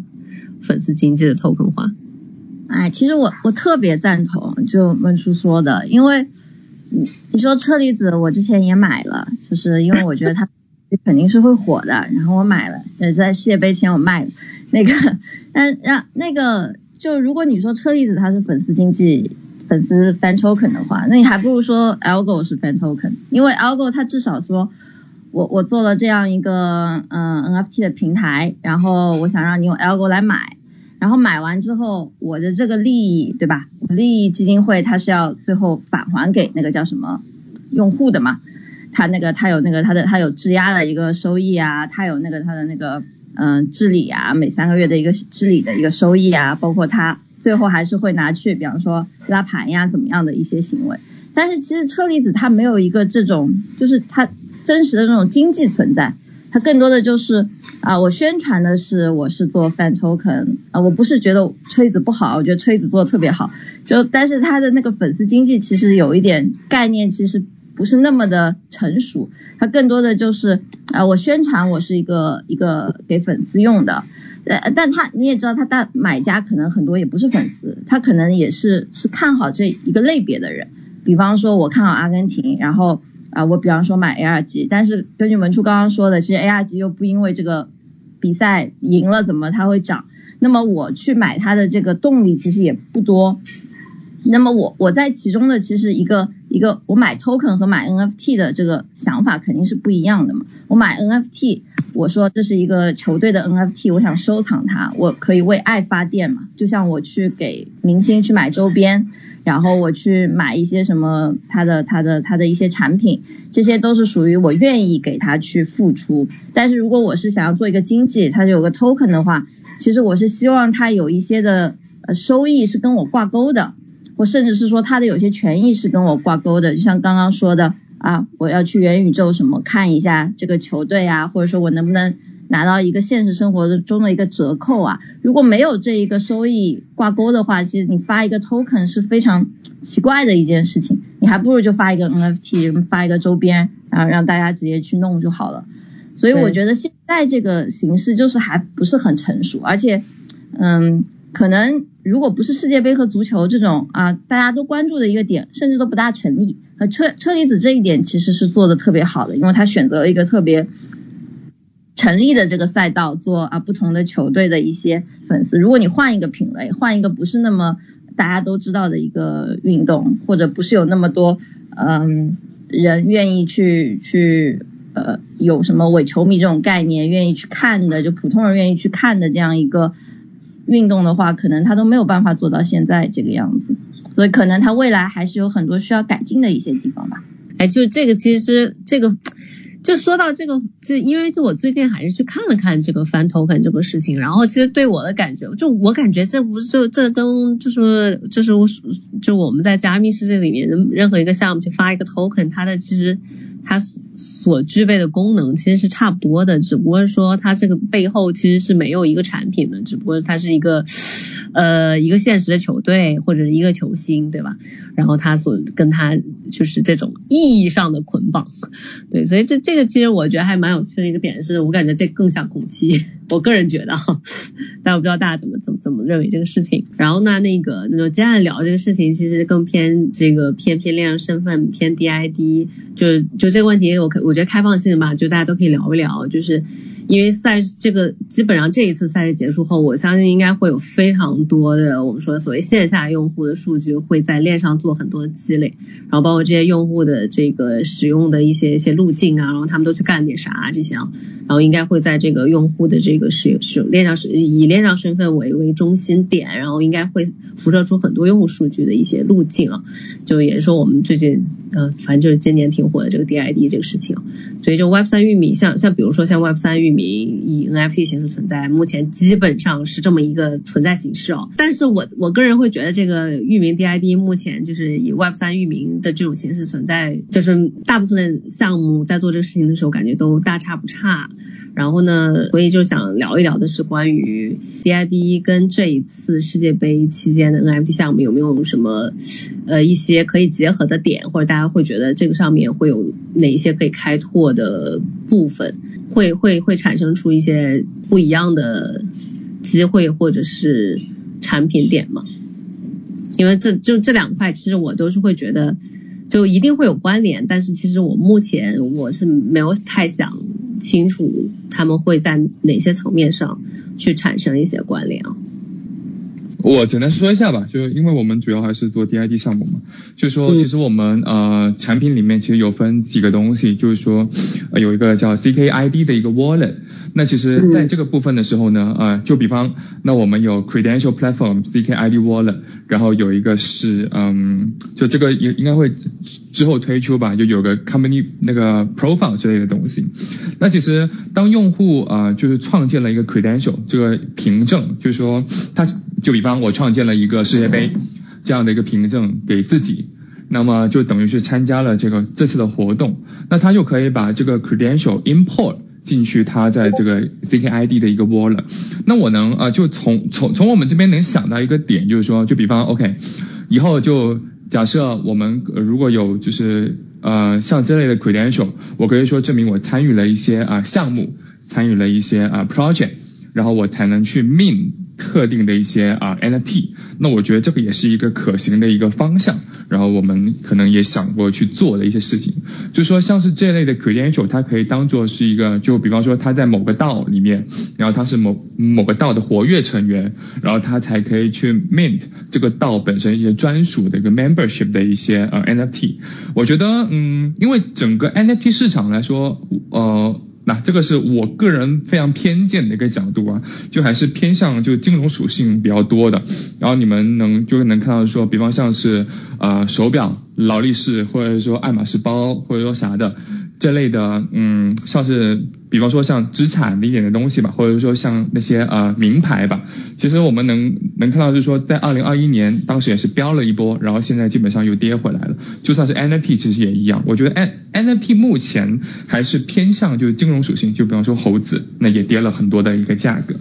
粉丝经济的 token 化。哎，其实我我特别赞同就文叔说的，因为。你你说车厘子，我之前也买了，就是因为我觉得它肯定是会火的，然后我买了，也，在世界杯前我卖了那个，[LAUGHS] 但让那个就如果你说车厘子它是粉丝经济、粉丝 fan token 的话，那你还不如说 algo 是 fan token，因为 algo 它至少说我我做了这样一个嗯 NFT 的平台，然后我想让你用 algo 来买。然后买完之后，我的这个利益，对吧？利益基金会它是要最后返还给那个叫什么用户的嘛？它那个它有那个它的它有质押的一个收益啊，它有那个它的那个嗯治理啊，每三个月的一个治理的一个收益啊，包括它最后还是会拿去，比方说拉盘呀怎么样的一些行为。但是其实车厘子它没有一个这种，就是它真实的那种经济存在，它更多的就是啊，我宣传的是我是做 fan token 啊，我不是觉得崔子不好，我觉得崔子做的特别好，就但是他的那个粉丝经济其实有一点概念，其实不是那么的成熟，它更多的就是啊，我宣传我是一个一个给粉丝用的，呃，但他你也知道，他大买家可能很多也不是粉丝，他可能也是是看好这一个类别的人。比方说，我看好阿根廷，然后啊，我比方说买 ARG，但是根据文初刚刚说的，其实 ARG 又不因为这个比赛赢了怎么它会涨，那么我去买它的这个动力其实也不多。那么我我在其中的其实一个一个我买 token 和买 NFT 的这个想法肯定是不一样的嘛。我买 NFT，我说这是一个球队的 NFT，我想收藏它，我可以为爱发电嘛，就像我去给明星去买周边。然后我去买一些什么他的他的他的一些产品，这些都是属于我愿意给他去付出。但是如果我是想要做一个经济，它有个 token 的话，其实我是希望它有一些的呃收益是跟我挂钩的，或甚至是说它的有些权益是跟我挂钩的。就像刚刚说的啊，我要去元宇宙什么看一下这个球队啊，或者说我能不能。拿到一个现实生活中的一个折扣啊，如果没有这一个收益挂钩的话，其实你发一个 token 是非常奇怪的一件事情，你还不如就发一个 NFT，发一个周边，然后让大家直接去弄就好了。所以我觉得现在这个形式就是还不是很成熟，而且，嗯，可能如果不是世界杯和足球这种啊大家都关注的一个点，甚至都不大成立。和车车厘子这一点其实是做的特别好的，因为他选择了一个特别。成立的这个赛道做啊不同的球队的一些粉丝，如果你换一个品类，换一个不是那么大家都知道的一个运动，或者不是有那么多嗯人愿意去去呃有什么伪球迷这种概念愿意去看的，就普通人愿意去看的这样一个运动的话，可能他都没有办法做到现在这个样子，所以可能他未来还是有很多需要改进的一些地方吧。哎，就这个其实这个。就说到这个，就因为就我最近还是去看了看这个翻 token 这个事情，然后其实对我的感觉，就我感觉这不是就这跟就是就是我就我们在加密世界里面任何一个项目去发一个 token，它的其实它所具备的功能其实是差不多的，只不过说它这个背后其实是没有一个产品的，只不过它是一个呃一个现实的球队或者一个球星，对吧？然后它所跟它就是这种意义上的捆绑，对，所以这这。个其实我觉得还蛮有趣的一个点，是我感觉这更像空气，我个人觉得哈，但我不知道大家怎么怎么怎么认为这个事情。然后呢，那个那接下来聊这个事情，其实更偏这个偏偏恋上身份，偏 DID，就就这个问题，我可我觉得开放性吧，就大家都可以聊一聊，就是。因为赛这个基本上这一次赛事结束后，我相信应该会有非常多的我们说所谓线下用户的数据会在链上做很多的积累，然后包括这些用户的这个使用的一些一些路径啊，然后他们都去干点啥这些啊，然后应该会在这个用户的这个使使用链上是以链上身份为为中心点，然后应该会辐射出很多用户数据的一些路径啊，就也是说我们最近呃反正就是今年挺火的这个 DID 这个事情，所以就 Web 三玉米像像比如说像 Web 三玉。域名以 NFT 形式存在，目前基本上是这么一个存在形式哦。但是我我个人会觉得，这个域名 DID 目前就是以 Web 三域名的这种形式存在，就是大部分的项目在做这个事情的时候，感觉都大差不差。然后呢，所以就想聊一聊的是关于 DID 跟这一次世界杯期间的 NFT 项目有没有什么呃一些可以结合的点，或者大家会觉得这个上面会有哪一些可以开拓的部分，会会会产生出一些不一样的机会或者是产品点吗？因为这就这两块，其实我都是会觉得。就一定会有关联，但是其实我目前我是没有太想清楚他们会在哪些层面上去产生一些关联啊。我简单说一下吧，就是因为我们主要还是做 DID 项目嘛，就是说其实我们呃产品里面其实有分几个东西，就是说有一个叫 CKID 的一个 wallet。那其实在这个部分的时候呢，呃，就比方那我们有 Credential Platform zkID Wallet，然后有一个是嗯，就这个应应该会之后推出吧，就有个 Company 那个 Profile 之类的东西。那其实当用户啊就是创建了一个 Credential 这个凭证，就是说他就比方我创建了一个世界杯这样的一个凭证给自己。那么就等于是参加了这个这次的活动，那他就可以把这个 credential import 进去，他在这个 C K I D 的一个 wallet。那我能啊，就从从从我们这边能想到一个点，就是说，就比方 OK，以后就假设我们如果有就是呃像这类的 credential，我可以说证明我参与了一些啊项目，参与了一些啊 project，然后我才能去 min 特定的一些啊 NFT。那我觉得这个也是一个可行的一个方向。然后我们可能也想过去做的一些事情，就说像是这类的 credential，它可以当做是一个，就比方说它在某个道里面，然后它是某某个道的活跃成员，然后它才可以去 mint 这个道本身一些专属的一个 membership 的一些呃 NFT。我觉得，嗯，因为整个 NFT 市场来说，呃。那这个是我个人非常偏见的一个角度啊，就还是偏向就金融属性比较多的。然后你们能就能看到说，比方像是呃手表、劳力士，或者说爱马仕包，或者说啥的这类的，嗯，像是。比方说像资产一点的东西吧，或者说像那些呃名牌吧，其实我们能能看到就是说在二零二一年当时也是飙了一波，然后现在基本上又跌回来了。就算是 NFT 其实也一样，我觉得 N NFT 目前还是偏向就是金融属性，就比方说猴子那也跌了很多的一个价格。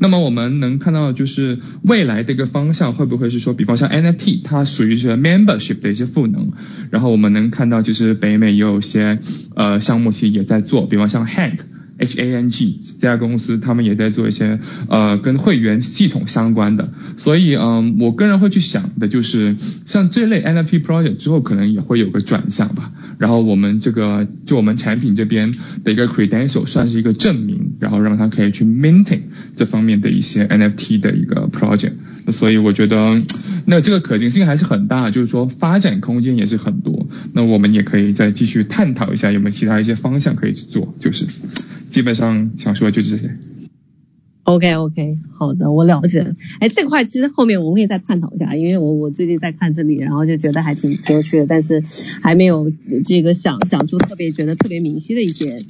那么我们能看到就是未来的一个方向会不会是说，比方像 NFT 它属于是 membership 的一些赋能，然后我们能看到其实北美也有些呃项目其实也在做，比方像 Hank。H A N G 这家公司，他们也在做一些呃跟会员系统相关的，所以嗯，我个人会去想的就是，像这类 N F T project 之后可能也会有个转向吧。然后我们这个就我们产品这边的一个 credential 算是一个证明，然后让他可以去 maintain 这方面的一些 N F T 的一个 project。所以我觉得那这个可行性还是很大，就是说发展空间也是很多。那我们也可以再继续探讨一下有没有其他一些方向可以去做，就是。基本上想说就这些。OK OK，好的，我了解了。哎，这块其实后面我们可以再探讨一下，因为我我最近在看这里，然后就觉得还挺有趣的，但是还没有这个想想出特别觉得特别明晰的一些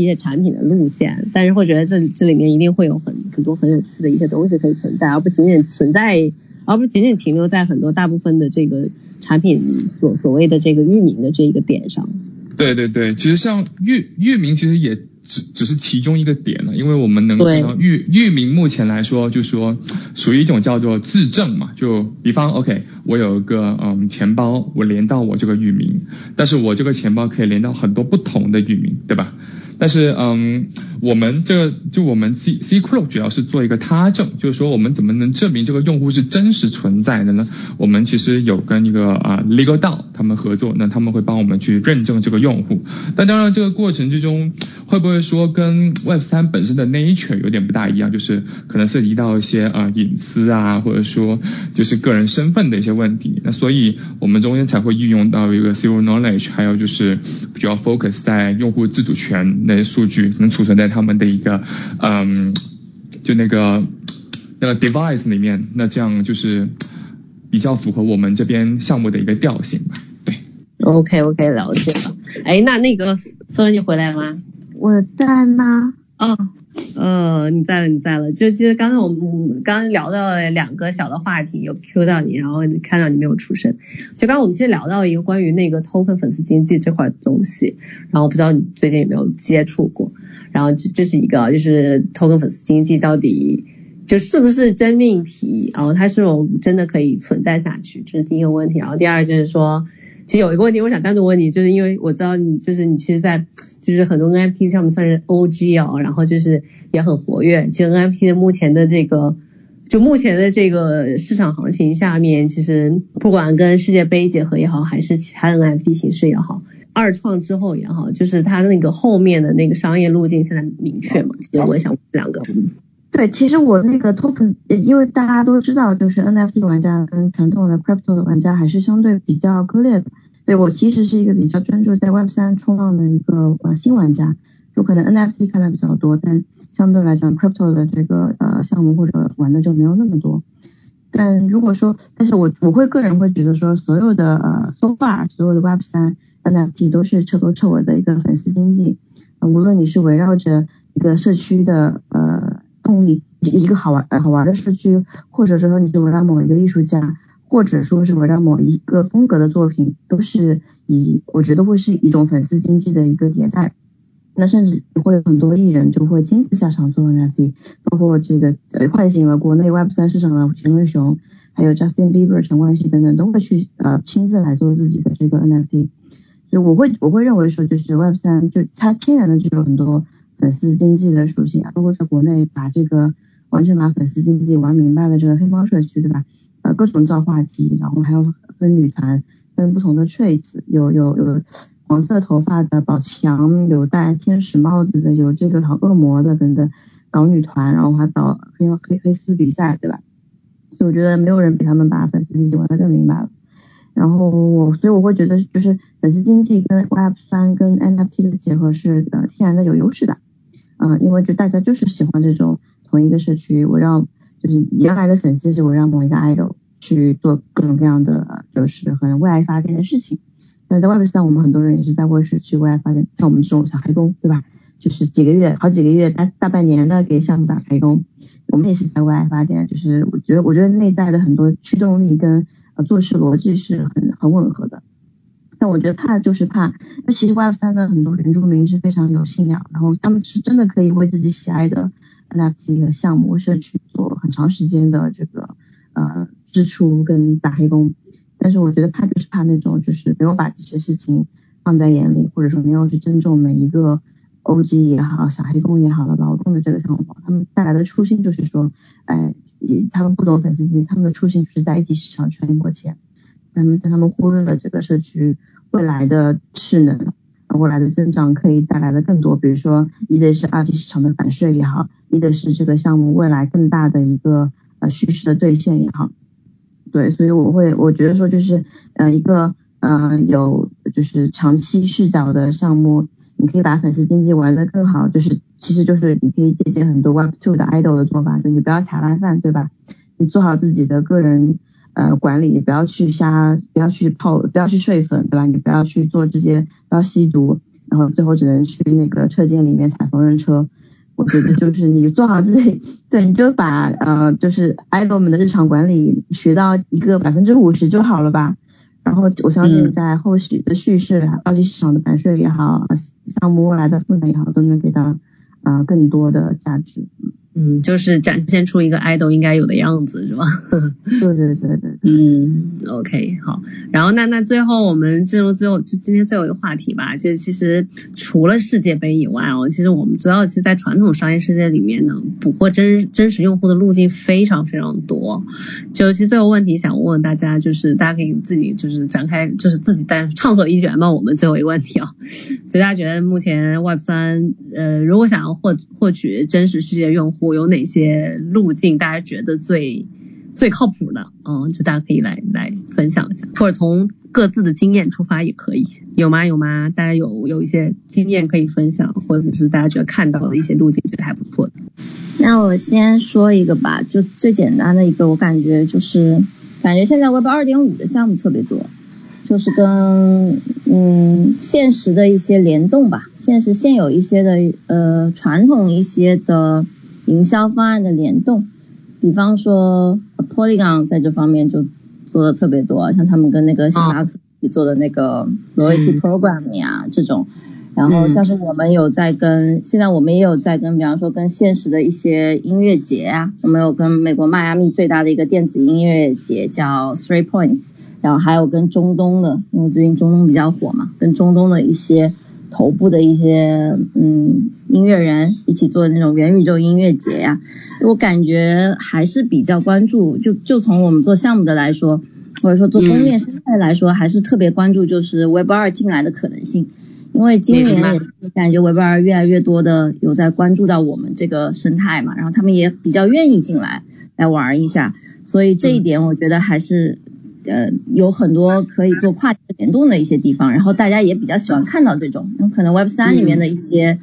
一些产品的路线，但是会觉得这这里面一定会有很很多很有趣的一些东西可以存在，而不仅仅存在，而不仅仅停留在很多大部分的这个产品所所谓的这个域名的这个点上。对对对，其实像域域名其实也。只只是其中一个点了，因为我们能看到域域名目前来说，就说属于一种叫做自证嘛，就比方 OK，我有一个嗯钱包，我连到我这个域名，但是我这个钱包可以连到很多不同的域名，对吧？但是嗯，我们这就我们 C C c r o 主要是做一个他证，就是说我们怎么能证明这个用户是真实存在的呢？我们其实有跟一个啊 Legal DAO 他们合作，那他们会帮我们去认证这个用户。但当然这个过程之中会不会说跟 Web 三本身的 nature 有点不大一样，就是可能涉及到一些啊隐私啊，或者说就是个人身份的一些问题。那所以我们中间才会运用到一个 Zero Knowledge，还有就是比较 focus 在用户自主权。那些数据能储存在他们的一个，嗯，就那个那个 device 里面，那这样就是比较符合我们这边项目的一个调性吧。对，OK OK，了解了。哎，那那个思文你回来了吗？我在吗？哦，呃，你在了，你在了。就其实刚刚我们刚聊到两个小的话题，有 Q 到你，然后看到你没有出声。就刚刚我们其实聊到一个关于那个 token 粉丝经济这块东西，然后不知道你最近有没有接触过。然后这这是一个，就是 token 粉丝经济到底就是不是真命题，然后它是否真的可以存在下去，这是第一个问题。然后第二就是说。其实有一个问题，我想单独问你，就是因为我知道你，就是你其实，在就是很多 NFT 上面算是 OG 哦，然后就是也很活跃。其实 NFT 的目前的这个，就目前的这个市场行情下面，其实不管跟世界杯结合也好，还是其他的 NFT 形式也好，二创之后也好，就是它的那个后面的那个商业路径现在明确吗？其实我想问两个。对，其实我那个 token，因为大家都知道，就是 NFT 玩家跟传统的 crypto 的玩家还是相对比较割裂的。对我其实是一个比较专注在 Web 三冲浪的一个呃新玩家，就可能 NFT 看的比较多，但相对来讲，crypto 的这个呃项目或者玩的就没有那么多。但如果说，但是我我会个人会觉得说，所有的呃 so far 所有的 Web 三 NFT 都是彻头彻尾的一个粉丝经济。无论你是围绕着一个社区的呃动力，一个好玩好玩的社区，或者是说你是围绕某一个艺术家，或者说是围绕某一个风格的作品，都是以我觉得会是一种粉丝经济的一个迭代。那甚至会有很多艺人就会亲自下场做 NFT，包括这个呃唤醒了国内 Web 三市场的陈文雄，还有 Justin Bieber、陈冠希等等都会去呃亲自来做自己的这个 NFT。就我会我会认为说，就是 Web 三就它天然的就有很多粉丝经济的属性啊，包括在国内把这个完全把粉丝经济玩明白了这个黑猫社区，对吧？呃，各种造话题，然后还有分女团，分不同的 traits，有有有黄色头发的宝强，有戴天使帽子的，有这个搞恶魔的等等，搞女团，然后还搞黑黑黑丝比赛，对吧？所以我觉得没有人比他们把粉丝经济玩得更明白了。然后我，所以我会觉得，就是粉丝经济跟 Web 三跟 NFT 的结合是呃天然的有优势的，嗯，因为就大家就是喜欢这种同一个社区我让，就是原来的粉丝是我让某一个 idol 去做各种各样的就是很为爱发电的事情。那在 Web 三，我们很多人也是在为社区为爱发电，像我们这种小黑工，对吧？就是几个月、好几个月、大大半年的给项目打黑工，我们也是在为爱发电。就是我觉得，我觉得内在的很多驱动力跟。做事逻辑是很很吻合的，但我觉得怕就是怕，那其实 Web 三的很多原住民是非常有信仰，然后他们是真的可以为自己喜爱的 NFT 的项目社区做很长时间的这个呃支出跟打黑工，但是我觉得怕就是怕那种就是没有把这些事情放在眼里，或者说没有去尊重每一个 OG 也好，小黑工也好的劳动的这个项目，他们带来的初心就是说，哎。他们不懂粉丝经济，他们的初心就是在一级市场赚一波钱。他们但他们忽略了这个社区未来的势能，未来的增长可以带来的更多。比如说，一的是二级市场的反税也好，一的是这个项目未来更大的一个呃叙事的兑现也好。对，所以我会我觉得说就是呃一个呃有就是长期视角的项目。你可以把粉丝经济玩得更好，就是其实就是你可以借鉴很多 Web Two 的 idol 的做法，就你不要踩烂饭，对吧？你做好自己的个人呃管理，不要去瞎，不要去泡，不要去睡粉，对吧？你不要去做这些，不要吸毒，然后最后只能去那个车间里面踩缝纫车。我觉得就是你做好自己，对，你就把呃就是 idol 们的日常管理学到一个百分之五十就好了吧。然后我相信在后续的叙事、二级市场的反税也好。项目未来的赋能也好，都能给到啊更多的价值。嗯，就是展现出一个 idol 应该有的样子，是吧？对对对对。嗯，OK，好。然后那那最后我们进入最后就今天最后一个话题吧，就是其实除了世界杯以外哦，其实我们知道，其实，在传统商业世界里面呢，捕获真真实用户的路径非常非常多。就其实最后问题想问问大家，就是大家可以自己就是展开，就是自己在畅所欲言嘛。我们最后一个问题啊，就大家觉得目前 Web 三呃，如果想要获获取真实世界用户，有哪些路径？大家觉得最最靠谱的？嗯，就大家可以来来分享一下，或者从各自的经验出发也可以。有吗？有吗？大家有有一些经验可以分享，或者是大家觉得看到的一些路径，觉得还不错的。那我先说一个吧，就最简单的一个，我感觉就是感觉现在 Web 二点五的项目特别多，就是跟嗯现实的一些联动吧，现实现有一些的呃传统一些的。营销方案的联动，比方说 Polygon 在这方面就做的特别多，像他们跟那个星巴克做的那个 Loyalty Program 呀这种，然后像是我们有在跟，现在我们也有在跟，比方说跟现实的一些音乐节啊，我们有跟美国迈阿密最大的一个电子音乐节叫 Three Points，然后还有跟中东的，因为最近中东比较火嘛，跟中东的一些。头部的一些嗯音乐人一起做那种元宇宙音乐节呀，我感觉还是比较关注，就就从我们做项目的来说，或者说做工业生态来说，还是特别关注就是 Web 二进来的可能性，因为今年也感觉 Web 二越来越多的有在关注到我们这个生态嘛，然后他们也比较愿意进来来玩一下，所以这一点我觉得还是。呃，有很多可以做跨界联动的一些地方，然后大家也比较喜欢看到这种，可能 Web 三里面的一些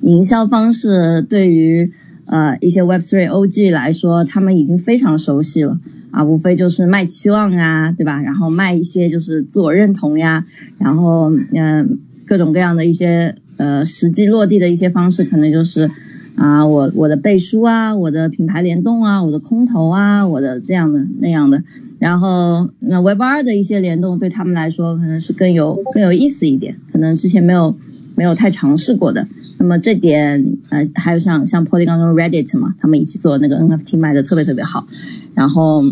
营销方式对于呃一些 Web three OG 来说，他们已经非常熟悉了啊，无非就是卖期望啊，对吧？然后卖一些就是自我认同呀，然后嗯各种各样的一些呃实际落地的一些方式，可能就是啊我我的背书啊，我的品牌联动啊，我的空投啊，我的这样的那样的。然后那 Web 二的一些联动对他们来说可能是更有更有意思一点，可能之前没有没有太尝试过的。那么这点呃还有像像 Polygon 中 Reddit 嘛，他们一起做那个 NFT 卖的特别特别好。然后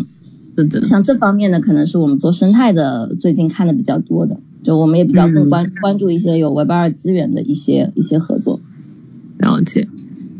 对对像这方面的，可能是我们做生态的最近看的比较多的，就我们也比较更关关注一些有 Web 二资源的一些一些合作。了解。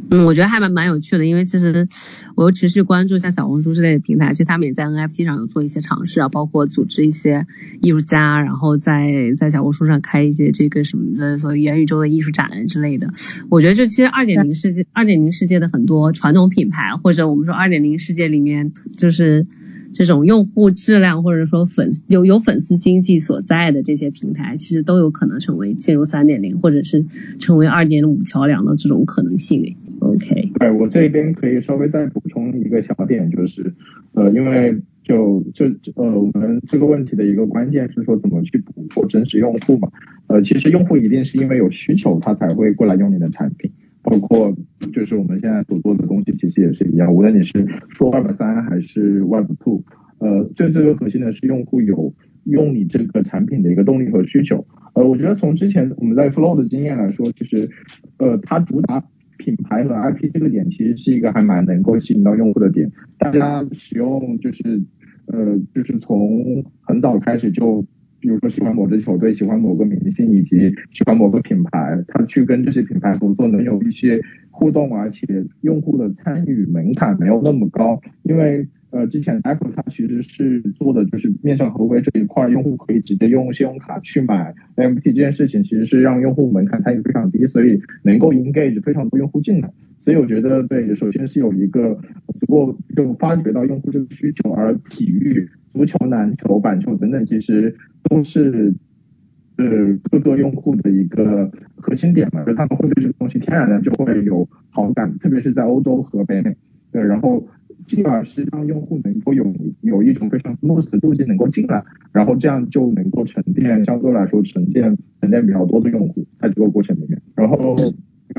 嗯，我觉得还蛮蛮有趣的，因为其实我又持续关注像小红书之类的平台，其实他们也在 NFT 上有做一些尝试啊，包括组织一些艺术家，然后在在小红书上开一些这个什么的所谓元宇宙的艺术展之类的。我觉得就其实二点零世界，二点零世界的很多传统品牌，或者我们说二点零世界里面就是。这种用户质量或者说粉丝有有粉丝经济所在的这些平台，其实都有可能成为进入三点零或者是成为二点五桥梁的这种可能性。OK，对我这边可以稍微再补充一个小点，就是呃，因为就就呃，我们这个问题的一个关键是说怎么去捕获真实用户嘛？呃，其实用户一定是因为有需求，他才会过来用你的产品。包括就是我们现在所做的东西，其实也是一样。无论你是说 Web 三还是 Web two，呃，最最最核心的是用户有用你这个产品的一个动力和需求。呃，我觉得从之前我们在 Flow 的经验来说，其实呃，它主打品牌和 IP 这个点，其实是一个还蛮能够吸引到用户的点。大家使用就是呃，就是从很早开始就。比如说喜欢某支球队，喜欢某个明星，以及喜欢某个品牌，他去跟这些品牌合作，能有一些互动，而且用户的参与门槛没有那么高。因为呃，之前 Apple 它其实是做的就是面向合规这一块，用户可以直接用信用卡去买 NFT 这件事情，其实是让用户门槛参与非常低，所以能够 engage 非常多用户进来。所以我觉得对，首先是有一个足够就发掘到用户这个需求，而体育。足球、篮球、板球等等，其实都是呃各个用户的一个核心点嘛，就他们会对这个东西天然的就会有好感，特别是在欧洲和北美，对，然后进而是让用户能够有有一种非常 smooth 的路径能够进来，然后这样就能够沉淀，相对来说沉淀沉淀比较多的用户在这个过程里面，然后。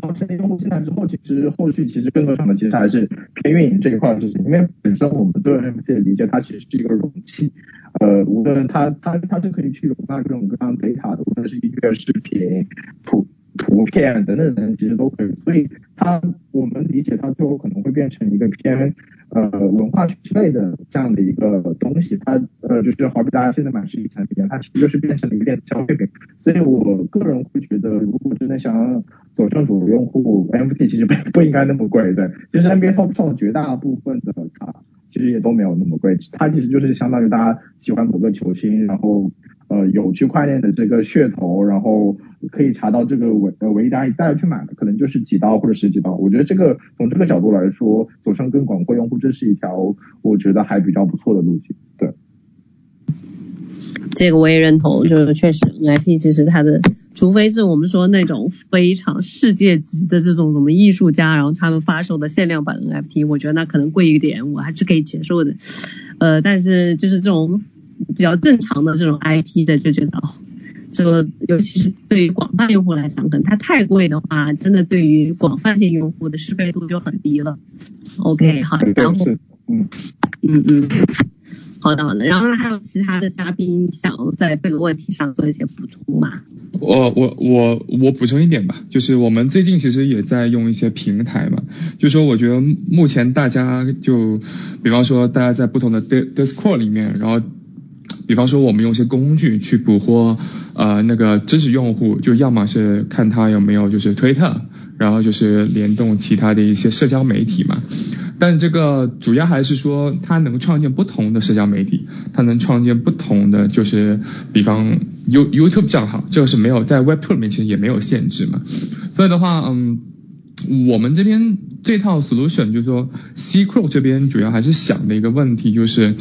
然后设立用户进来之后，其实后续其实更多上的其实还是偏运营这一块的事情，因为本身我们对 NFT 的理解，它其实是一个容器，呃，无论它它它是可以去容纳各种各样 data 的，无论是音乐、视频、图。图片等等等，其实都可以，所以它我们理解它最后可能会变成一个偏呃文化之类的这样的一个东西，它呃就是好比大家现在买实体产品，它其实就是变成了一个电子消费品，所以我个人会觉得，如果真的想要走向主流用户，NFT 其实不不应该那么贵，对，就是 NBA Top 上绝大部分的卡其实也都没有那么贵，它其实就是相当于大家喜欢某个球星，然后。呃，有区块链的这个噱头，然后可以查到这个唯呃唯一大家大家去买的，可能就是几刀或者十几刀。我觉得这个从这个角度来说，走上更广阔用户，这是一条我觉得还比较不错的路径。对，这个我也认同，就是确实 NFT 其实它的，除非是我们说那种非常世界级的这种什么艺术家，然后他们发售的限量版 NFT，我觉得那可能贵一点，我还是可以接受的。呃，但是就是这种。比较正常的这种 IP 的就觉得，这个尤其是对于广泛用户来讲，可能它太贵的话，真的对于广泛性用户的适配度就很低了。OK，好，然后，嗯嗯嗯，好好的好的，然后还有其他的嘉宾想在这个问题上做一些补充吗？我我我我补充一点吧，就是我们最近其实也在用一些平台嘛，就说我觉得目前大家就，比方说大家在不同的 Discord 里面，然后。比方说，我们用一些工具去捕获，呃，那个真实用户，就要么是看他有没有就是推特，然后就是联动其他的一些社交媒体嘛。但这个主要还是说，它能创建不同的社交媒体，它能创建不同的就是，比方 You YouTube 账号，这个是没有在 Web Two 里面其实也没有限制嘛。所以的话，嗯，我们这边。这套 solution 就是说 c cro 这边主要还是想的一个问题就是，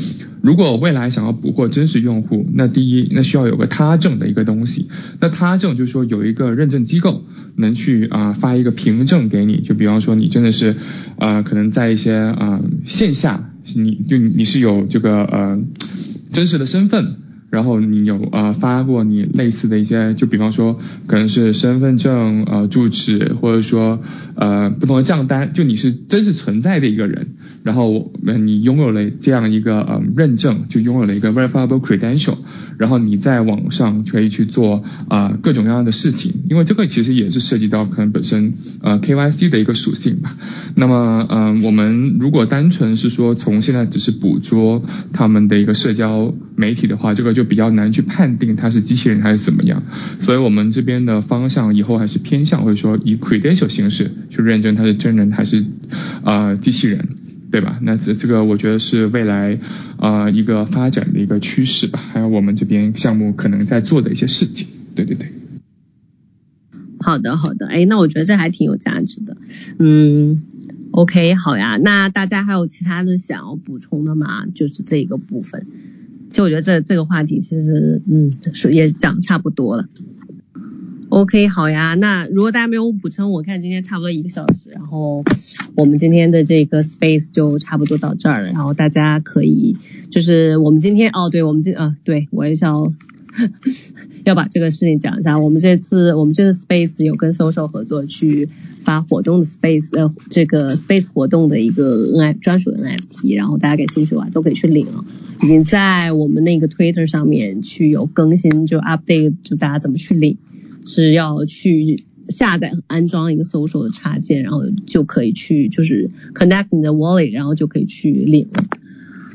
如果未来想要捕获真实用户，那第一那需要有个他证的一个东西，那他证就是说有一个认证机构能去啊发一个凭证给你，就比方说你真的是啊可能在一些啊线下你就你是有这个呃真实的身份。然后你有呃发过你类似的一些，就比方说可能是身份证、呃住址，或者说呃不同的账单，就你是真实存在的一个人，然后你拥有了这样一个呃认证，就拥有了一个 verifiable credential。然后你在网上可以去做啊各种各样的事情，因为这个其实也是涉及到可能本身呃 KYC 的一个属性吧。那么嗯，我们如果单纯是说从现在只是捕捉他们的一个社交媒体的话，这个就比较难去判定它是机器人还是怎么样。所以我们这边的方向以后还是偏向或者说以 credential 形式去认证它是真人还是啊机器人。对吧？那这这个我觉得是未来啊一个发展的一个趋势吧，还有我们这边项目可能在做的一些事情。对对对。好的好的，哎，那我觉得这还挺有价值的。嗯，OK，好呀。那大家还有其他的想要补充的吗？就是这一个部分。其实我觉得这这个话题其实嗯，也讲差不多了。OK，好呀。那如果大家没有补充，我看今天差不多一个小时，然后我们今天的这个 space 就差不多到这儿了。然后大家可以，就是我们今天哦，对，我们今啊，对我也想要 [LAUGHS] 要把这个事情讲一下。我们这次我们这次 space 有跟 social 合作去发活动的 space 呃这个 space 活动的一个 nf 专属 NFT，然后大家感兴趣的话都可以去领了。已经在我们那个 Twitter 上面去有更新，就 update 就大家怎么去领。是要去下载安装一个搜索的插件，然后就可以去就是 connect 你的 wallet，然后就可以去领了。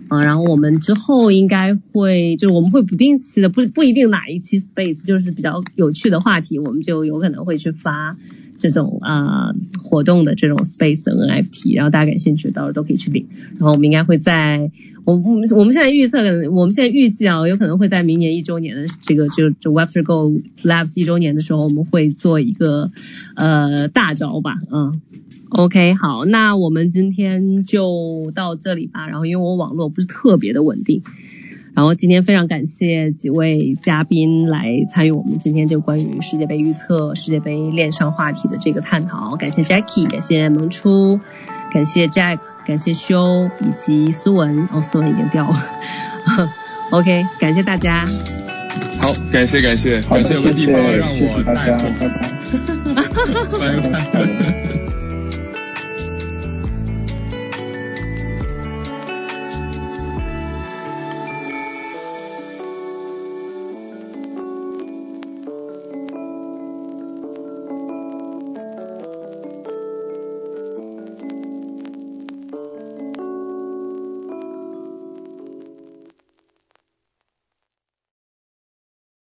啊，然后我们之后应该会就是我们会不定期的不不一定哪一期 space 就是比较有趣的话题，我们就有可能会去发。这种啊活动的这种 space 的 NFT，然后大家感兴趣，到时候都可以去领。然后我们应该会在我我们我们现在预测，我们现在预计啊，有可能会在明年一周年的这个就就 Web3 Go Labs 一周年的时候，我们会做一个呃大招吧，嗯，OK，好，那我们今天就到这里吧。然后因为我网络不是特别的稳定。然后今天非常感谢几位嘉宾来参与我们今天这个关于世界杯预测、世界杯恋上话题的这个探讨。感谢 Jackie，感谢萌初，感谢 Jack，感谢修以及苏文。哦，苏文已经掉了。[LAUGHS] OK，感谢大家。好，感谢感谢感谢有个地方让我带。拜拜。[LAUGHS] [LAUGHS] 拜拜。